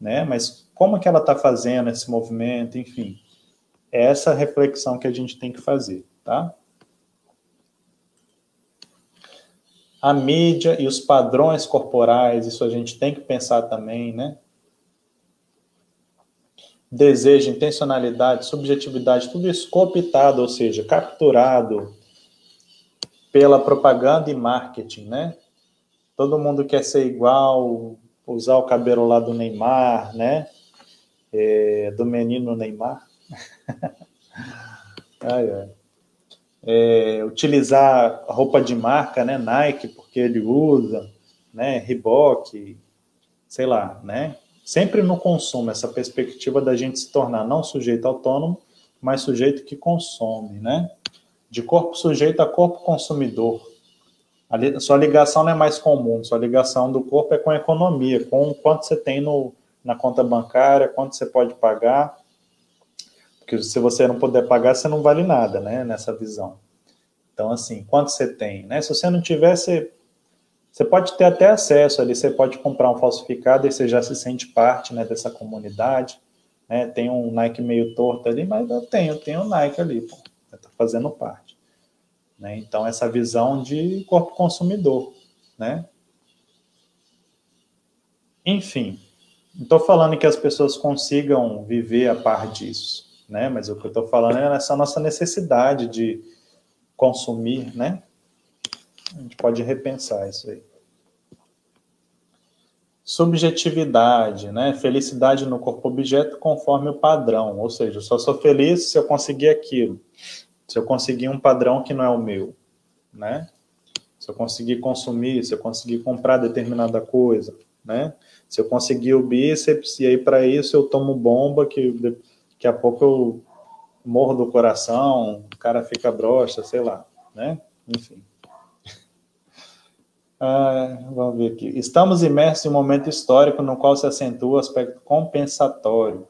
né? Mas como que ela está fazendo esse movimento, enfim. É essa reflexão que a gente tem que fazer, tá? a mídia e os padrões corporais, isso a gente tem que pensar também, né? Desejo, intencionalidade, subjetividade, tudo isso cooptado, ou seja, capturado pela propaganda e marketing, né? Todo mundo quer ser igual, usar o cabelo lá do Neymar, né? É, do menino Neymar. ai, ai é, utilizar roupa de marca, né, Nike, porque ele usa, né, Reebok, sei lá, né? Sempre no consumo, essa perspectiva da gente se tornar não sujeito autônomo, mas sujeito que consome, né? De corpo sujeito a corpo consumidor. A sua ligação não é mais comum, sua ligação do corpo é com a economia, com quanto você tem no, na conta bancária, quanto você pode pagar, porque se você não puder pagar, você não vale nada, né? Nessa visão. Então, assim, quanto você tem, né? Se você não tiver, você, você pode ter até acesso ali, você pode comprar um falsificado e você já se sente parte, né, dessa comunidade, né? Tem um Nike meio torto ali, mas eu tenho, tenho um Nike ali, pô, tá fazendo parte. Né? Então, essa visão de corpo consumidor, né? Enfim, não estou falando que as pessoas consigam viver a par disso né? Mas o que eu estou falando é essa nossa necessidade de consumir, né? A gente pode repensar isso aí. Subjetividade, né? Felicidade no corpo objeto conforme o padrão, ou seja, eu só sou feliz se eu conseguir aquilo, se eu conseguir um padrão que não é o meu, né? Se eu conseguir consumir, se eu conseguir comprar determinada coisa, né? Se eu conseguir o bíceps e aí para isso eu tomo bomba que daqui a pouco eu morro do coração, o cara fica broxa, sei lá, né? Enfim. Ah, vamos ver aqui. Estamos imersos em um momento histórico no qual se acentua o aspecto compensatório,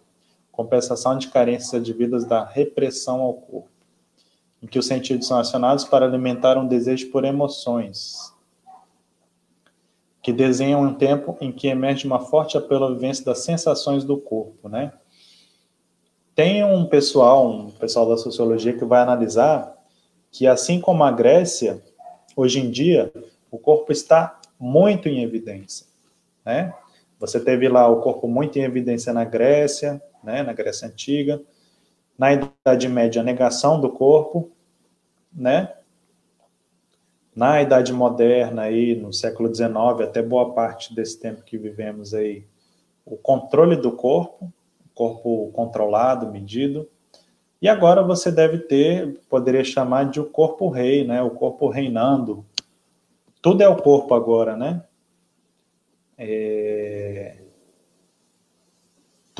compensação de carências advidas da repressão ao corpo, em que os sentidos são acionados para alimentar um desejo por emoções, que desenham um tempo em que emerge uma forte apelo à vivência das sensações do corpo, né? Tem um pessoal, um pessoal da sociologia que vai analisar que assim como a Grécia, hoje em dia, o corpo está muito em evidência, né? Você teve lá o corpo muito em evidência na Grécia, né, na Grécia Antiga. Na Idade Média, a negação do corpo. né, na Idade Moderna, aí, no século XIX, até boa parte desse tempo que vivemos aí, o controle do corpo, corpo controlado, medido, e agora você deve ter, poderia chamar de o corpo rei, né, o corpo reinando. Tudo é o corpo agora, né? É...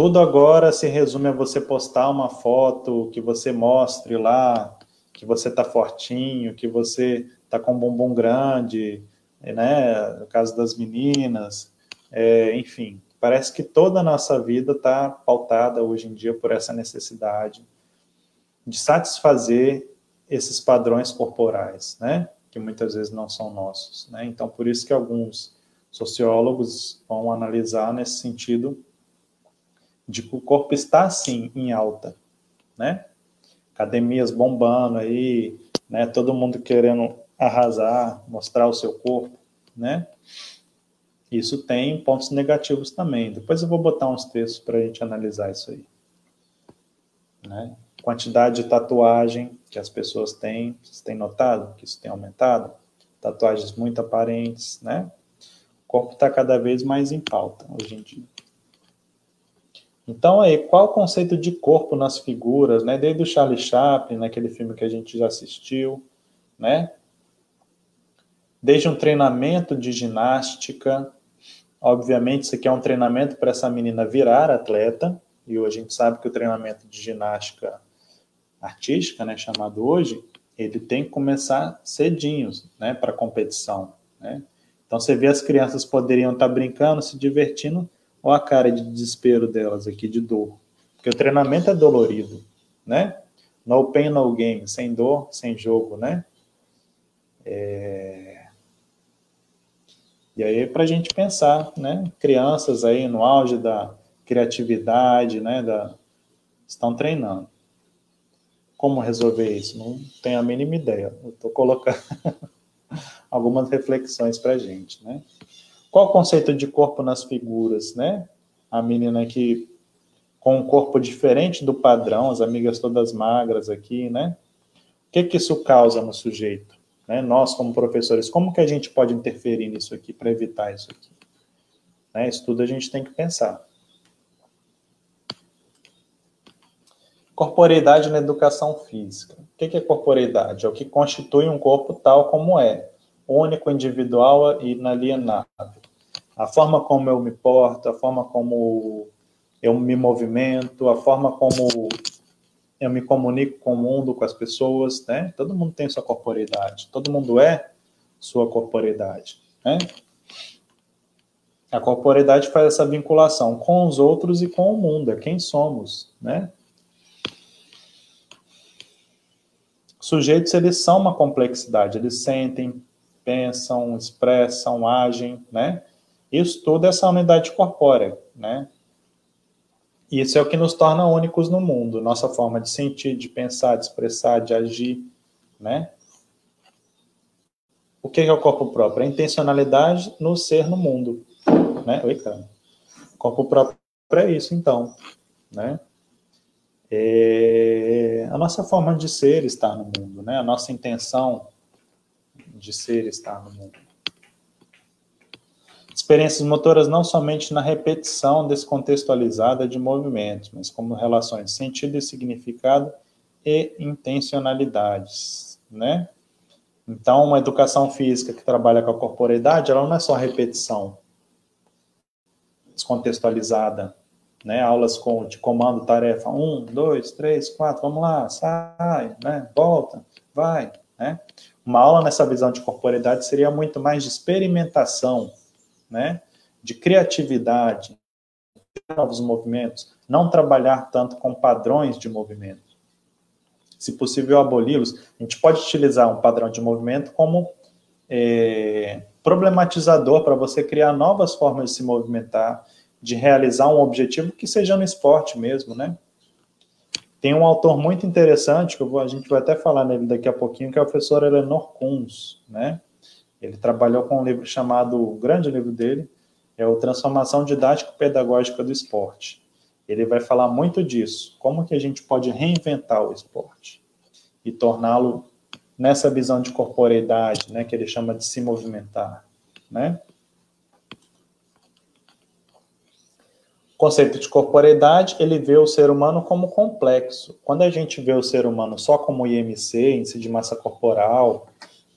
Tudo agora se resume a você postar uma foto que você mostre lá que você tá fortinho, que você tá com um bumbum grande, né? No caso das meninas, é, enfim, parece que toda a nossa vida está pautada hoje em dia por essa necessidade de satisfazer esses padrões corporais, né? Que muitas vezes não são nossos, né? Então, por isso que alguns sociólogos vão analisar nesse sentido de que o corpo está, sim, em alta, né? academias bombando aí, né? Todo mundo querendo arrasar, mostrar o seu corpo, né? Isso tem pontos negativos também. Depois eu vou botar uns textos para a gente analisar isso aí. Né? Quantidade de tatuagem que as pessoas têm, vocês têm notado que isso tem aumentado? Tatuagens muito aparentes, né? O corpo está cada vez mais em pauta hoje em dia. Então, aí, qual o conceito de corpo nas figuras, né? Desde o Charlie Chaplin, naquele filme que a gente já assistiu, né? Desde um treinamento de ginástica, obviamente isso aqui é um treinamento para essa menina virar atleta, e hoje a gente sabe que o treinamento de ginástica artística, né, chamado hoje, ele tem que começar cedinho, né, para competição, né? Então você vê as crianças poderiam estar brincando, se divertindo, Olha a cara de desespero delas aqui, de dor. Porque o treinamento é dolorido, né? No pain, no game. Sem dor, sem jogo, né? É... E aí, para a gente pensar, né? Crianças aí no auge da criatividade, né? Da... Estão treinando. Como resolver isso? Não tenho a mínima ideia. Eu estou colocando algumas reflexões para a gente, né? Qual o conceito de corpo nas figuras, né? A menina que com um corpo diferente do padrão, as amigas todas magras aqui, né? O que que isso causa no sujeito? Né? Nós, como professores, como que a gente pode interferir nisso aqui para evitar isso aqui? Né? Isso tudo a gente tem que pensar. Corporeidade na educação física. O que é corporeidade? É o que constitui um corpo tal como é, único, individual e inalienável a forma como eu me porto, a forma como eu me movimento, a forma como eu me comunico com o mundo, com as pessoas, né? Todo mundo tem sua corporeidade, todo mundo é sua corporeidade, né? A corporeidade faz essa vinculação com os outros e com o mundo, é quem somos, né? Sujeitos, eles são uma complexidade, eles sentem, pensam, expressam, agem, né? Isso tudo é essa unidade corpórea, né? Isso é o que nos torna únicos no mundo, nossa forma de sentir, de pensar, de expressar, de agir, né? O que é o corpo próprio? A intencionalidade no ser no mundo, né? Oi, cara. Corpo próprio é isso, então, né? É a nossa forma de ser estar no mundo, né? A nossa intenção de ser estar no mundo. Experiências motoras não somente na repetição descontextualizada de movimentos, mas como relações de sentido e significado e intencionalidades, né? Então, uma educação física que trabalha com a corporeidade, ela não é só repetição descontextualizada, né? Aulas com, de comando, tarefa, um, dois, três, quatro, vamos lá, sai, né? Volta, vai, né? Uma aula nessa visão de corporeidade seria muito mais de experimentação, né, de criatividade, novos movimentos, não trabalhar tanto com padrões de movimento. Se possível, aboli-los. A gente pode utilizar um padrão de movimento como é, problematizador para você criar novas formas de se movimentar, de realizar um objetivo que seja no esporte mesmo, né? Tem um autor muito interessante, que vou, a gente vai até falar nele daqui a pouquinho, que é o professor Eleanor Kunz, né? Ele trabalhou com um livro chamado, o grande livro dele, é o Transformação Didático-Pedagógica do Esporte. Ele vai falar muito disso, como que a gente pode reinventar o esporte e torná-lo nessa visão de corporeidade, né, que ele chama de se movimentar, né? O conceito de corporeidade, ele vê o ser humano como complexo. Quando a gente vê o ser humano só como IMC, índice de massa corporal,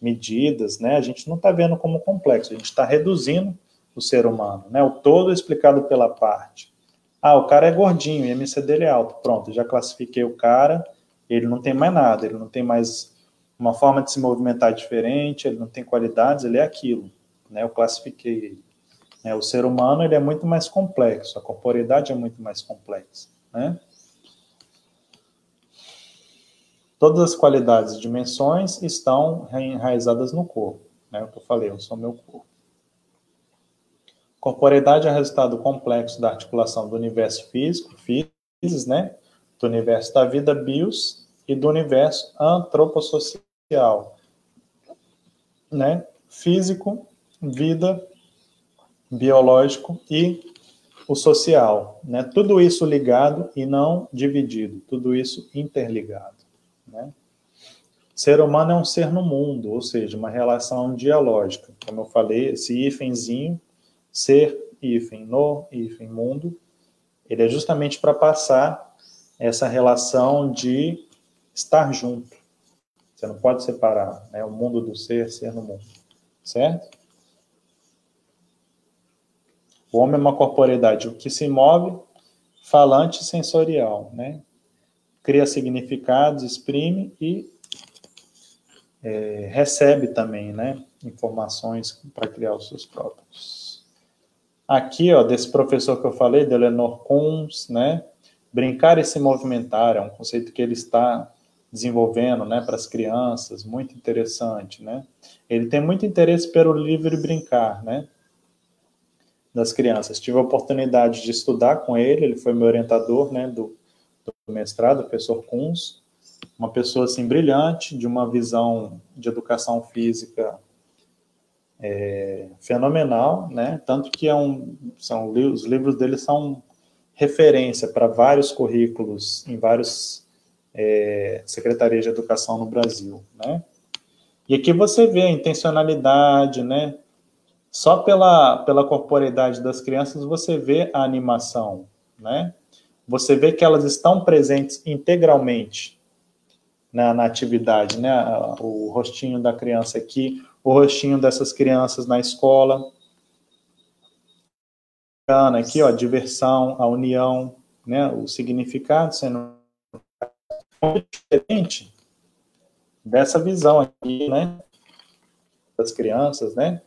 medidas, né, a gente não está vendo como complexo, a gente está reduzindo o ser humano, né, o todo explicado pela parte. Ah, o cara é gordinho, o IMC dele é alto, pronto, já classifiquei o cara, ele não tem mais nada, ele não tem mais uma forma de se movimentar diferente, ele não tem qualidades, ele é aquilo, né, eu classifiquei ele. É, o ser humano ele é muito mais complexo, a corporeidade é muito mais complexa, né? Todas as qualidades e dimensões estão enraizadas no corpo, né? O que eu falei, eu sou meu corpo. Corporeidade é resultado complexo da articulação do universo físico, né? Do universo da vida, bios, e do universo antropossocial, né? Físico, vida, biológico e o social, né? Tudo isso ligado e não dividido, tudo isso interligado. Né? Ser humano é um ser no mundo, ou seja, uma relação dialógica. Como eu falei, esse hífenzinho, ser, hífen no, hífen mundo, ele é justamente para passar essa relação de estar junto. Você não pode separar né? o mundo do ser, ser no mundo. Certo? O homem é uma corporeidade que se move, falante sensorial, né? Cria significados, exprime e é, recebe também, né, informações para criar os seus próprios. Aqui, ó, desse professor que eu falei, de Eleanor Kunz, né, brincar e se movimentar é um conceito que ele está desenvolvendo, né, para as crianças, muito interessante, né. Ele tem muito interesse pelo livre brincar, né, das crianças. Tive a oportunidade de estudar com ele, ele foi meu orientador, né, do do mestrado, professor Kunz, uma pessoa assim brilhante, de uma visão de educação física é, fenomenal, né? Tanto que é um, são os livros dele são referência para vários currículos em vários é, secretarias de educação no Brasil, né? E aqui você vê a intencionalidade, né? Só pela, pela corporeidade das crianças você vê a animação, né? Você vê que elas estão presentes integralmente na, na atividade, né? O rostinho da criança aqui, o rostinho dessas crianças na escola. Aqui, ó, diversão, a união, né? O significado sendo diferente dessa visão aqui, né? Das crianças, né?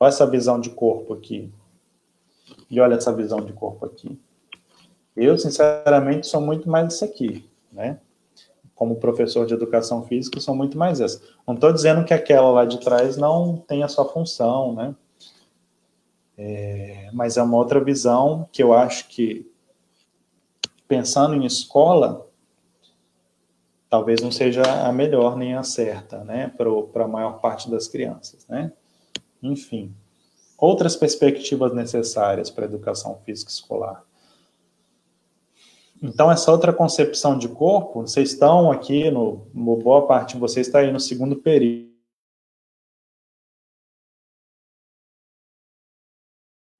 Olha essa visão de corpo aqui. E olha essa visão de corpo aqui. Eu, sinceramente, sou muito mais isso aqui, né? Como professor de educação física, sou muito mais essa. Não estou dizendo que aquela lá de trás não tem a sua função, né? É, mas é uma outra visão que eu acho que, pensando em escola, talvez não seja a melhor nem a certa, né? Para a maior parte das crianças, né? Enfim, outras perspectivas necessárias para a educação física escolar. Então, essa outra concepção de corpo, vocês estão aqui, no, boa parte de vocês está aí no segundo período.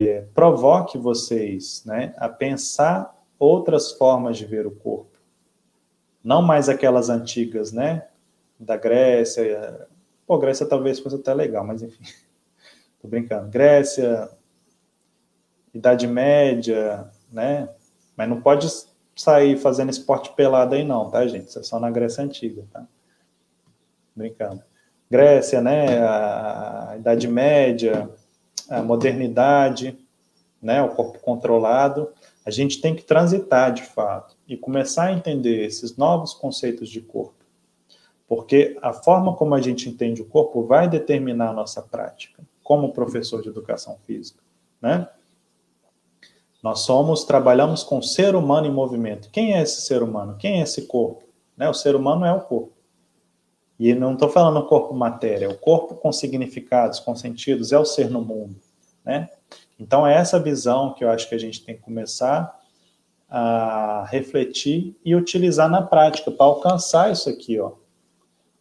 É, provoque vocês né, a pensar outras formas de ver o corpo. Não mais aquelas antigas, né? Da Grécia. Pô, Grécia talvez fosse até legal, mas enfim. Tô brincando. Grécia, Idade Média, né? Mas não pode sair fazendo esporte pelado aí não, tá, gente? Isso é só na Grécia Antiga, tá? Brincando. Grécia, né, a Idade Média, a modernidade, né, o corpo controlado, a gente tem que transitar de fato e começar a entender esses novos conceitos de corpo. Porque a forma como a gente entende o corpo vai determinar a nossa prática, como professor de educação física, né? Nós somos, trabalhamos com ser humano em movimento. Quem é esse ser humano? Quem é esse corpo? Né? O ser humano é o corpo. E não estou falando corpo matéria, o corpo com significados, com sentidos, é o ser no mundo. Né? Então é essa visão que eu acho que a gente tem que começar a refletir e utilizar na prática para alcançar isso aqui, ó.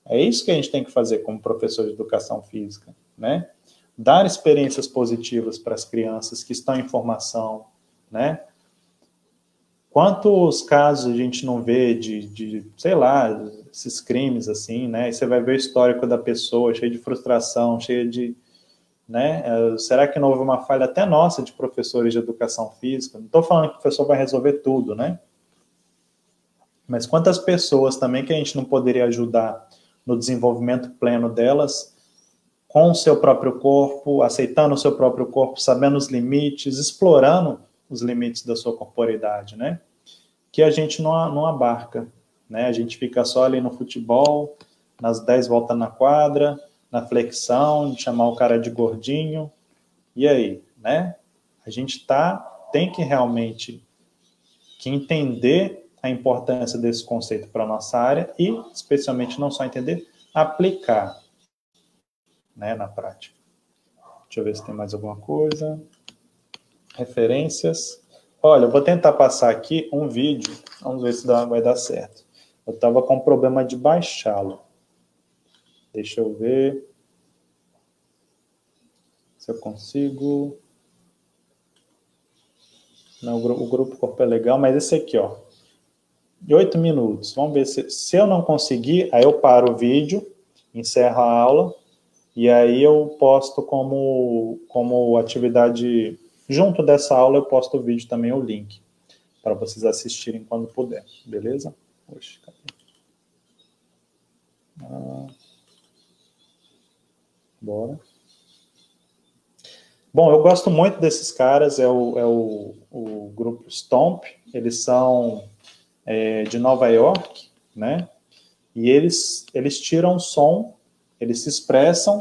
É isso que a gente tem que fazer como professor de educação física, né? Dar experiências positivas para as crianças que estão em formação, né? Quantos casos a gente não vê de, de, sei lá, esses crimes assim, né? E você vai ver o histórico da pessoa, cheio de frustração, cheio de, né? É, será que não houve uma falha até nossa de professores de educação física? Não estou falando que o professor vai resolver tudo, né? Mas quantas pessoas também que a gente não poderia ajudar no desenvolvimento pleno delas, com o seu próprio corpo, aceitando o seu próprio corpo, sabendo os limites, explorando os limites da sua corporidade, né? Que a gente não, não abarca, né? A gente fica só ali no futebol, nas 10 voltas na quadra, na flexão, de chamar o cara de gordinho. E aí, né? A gente tá, tem que realmente que entender a importância desse conceito para a nossa área e, especialmente, não só entender, aplicar né, na prática. Deixa eu ver se tem mais alguma coisa. Referências. Olha, eu vou tentar passar aqui um vídeo. Vamos ver se dá, vai dar certo. Eu estava com problema de baixá-lo. Deixa eu ver se eu consigo. Não, o grupo, corpo é legal, mas esse aqui, ó. De oito minutos. Vamos ver se, se eu não conseguir, aí eu paro o vídeo, encerro a aula, e aí eu posto como, como atividade, junto dessa aula eu posto o vídeo também, o link, para vocês assistirem quando puder, beleza? Oxe, cadê? Ah, bora. Bom, eu gosto muito desses caras, é o, é o, o grupo Stomp, eles são é, de Nova York, né? E eles, eles tiram som, eles se expressam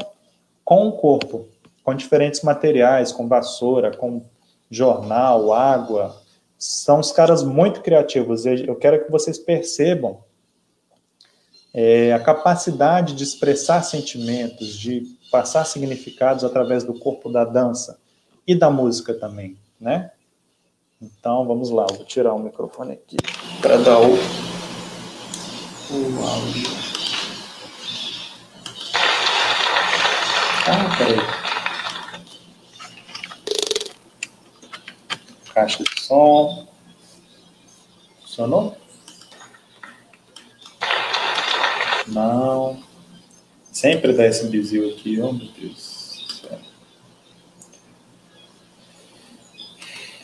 com o corpo, com diferentes materiais, com vassoura, com jornal, água. São os caras muito criativos. Eu quero que vocês percebam é, a capacidade de expressar sentimentos, de passar significados através do corpo da dança e da música também, né? Então, vamos lá, vou tirar o microfone aqui para dar o, o áudio. Ah, peraí. Caixa de som. Funcionou? Não. Sempre dá esse bizil aqui, oh meu Deus.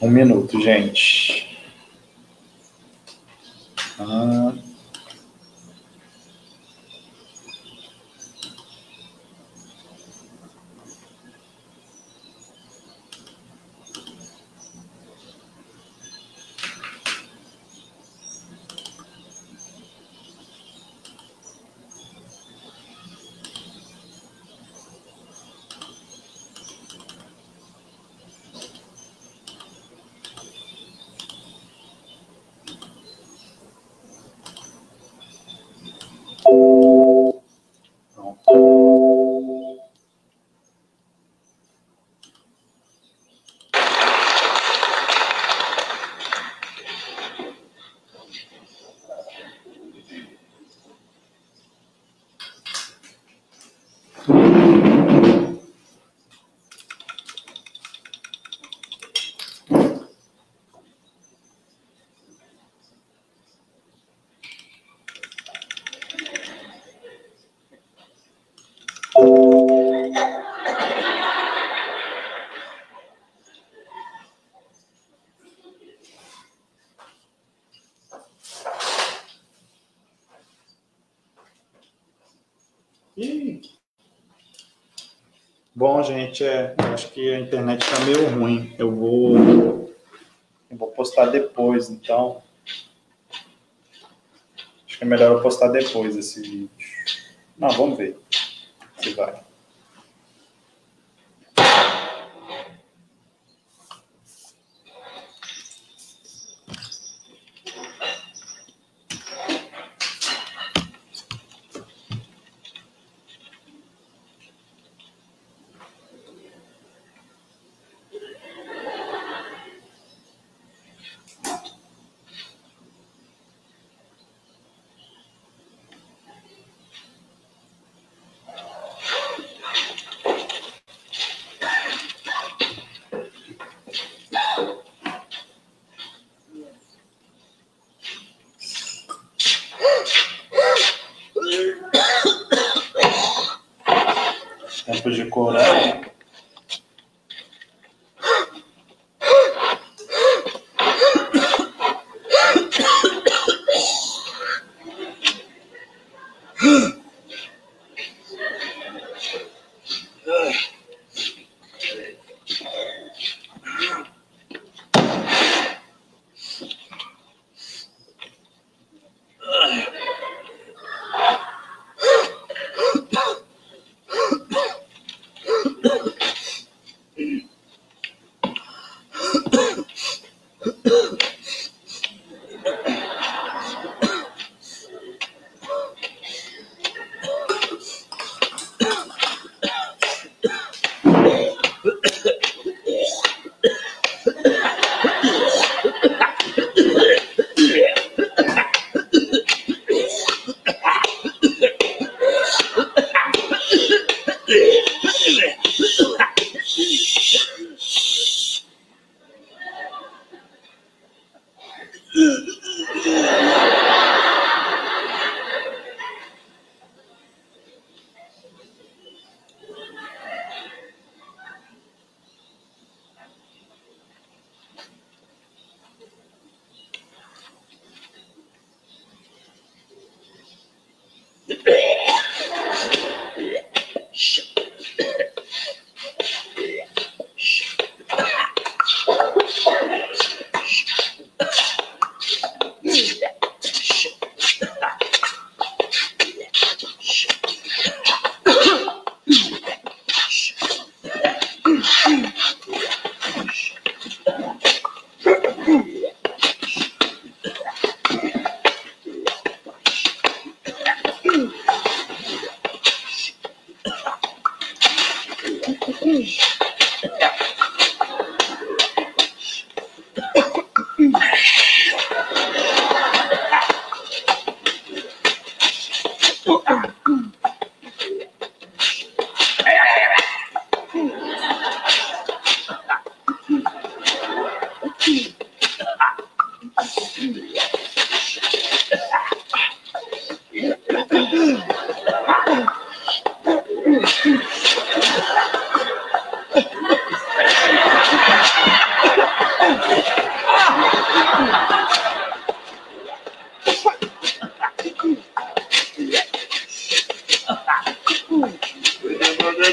Um minuto, gente. Ah. Bom, gente, é, acho que a internet está meio ruim. Eu vou, eu vou postar depois, então. Acho que é melhor eu postar depois esse vídeo. Não, vamos ver se vai.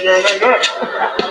Yeah.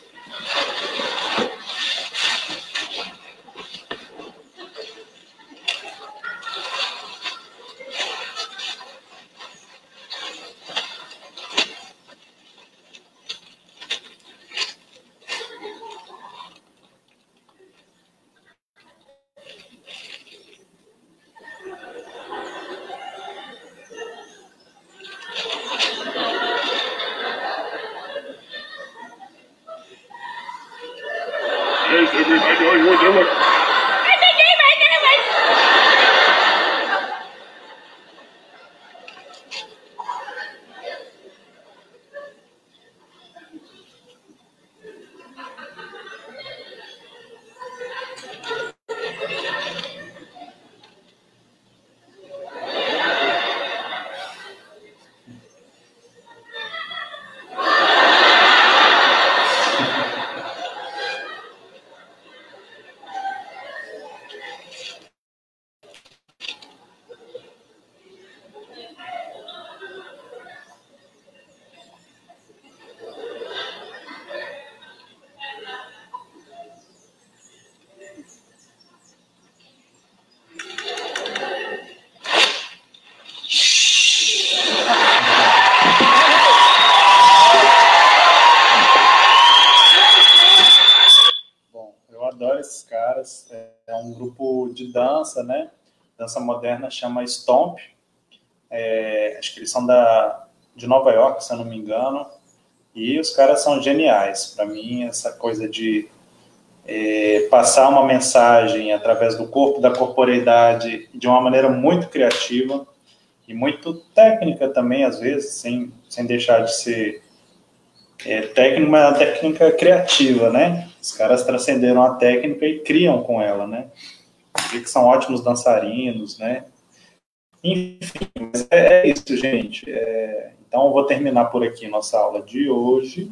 dança, né? Dança moderna chama Stomp. É, acho que eles são da, de Nova York, se eu não me engano. E os caras são geniais. Para mim, essa coisa de é, passar uma mensagem através do corpo, da corporeidade, de uma maneira muito criativa e muito técnica também, às vezes, sem, sem deixar de ser é, técnica, mas uma técnica criativa, né? Os caras transcenderam a técnica e criam com ela, né? Que são ótimos dançarinos, né? Enfim, é, é isso, gente. É, então, vou terminar por aqui nossa aula de hoje,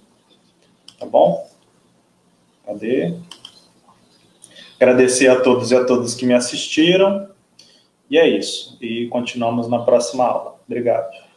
tá bom? Cadê? Agradecer a todos e a todas que me assistiram. E é isso. E continuamos na próxima aula. Obrigado.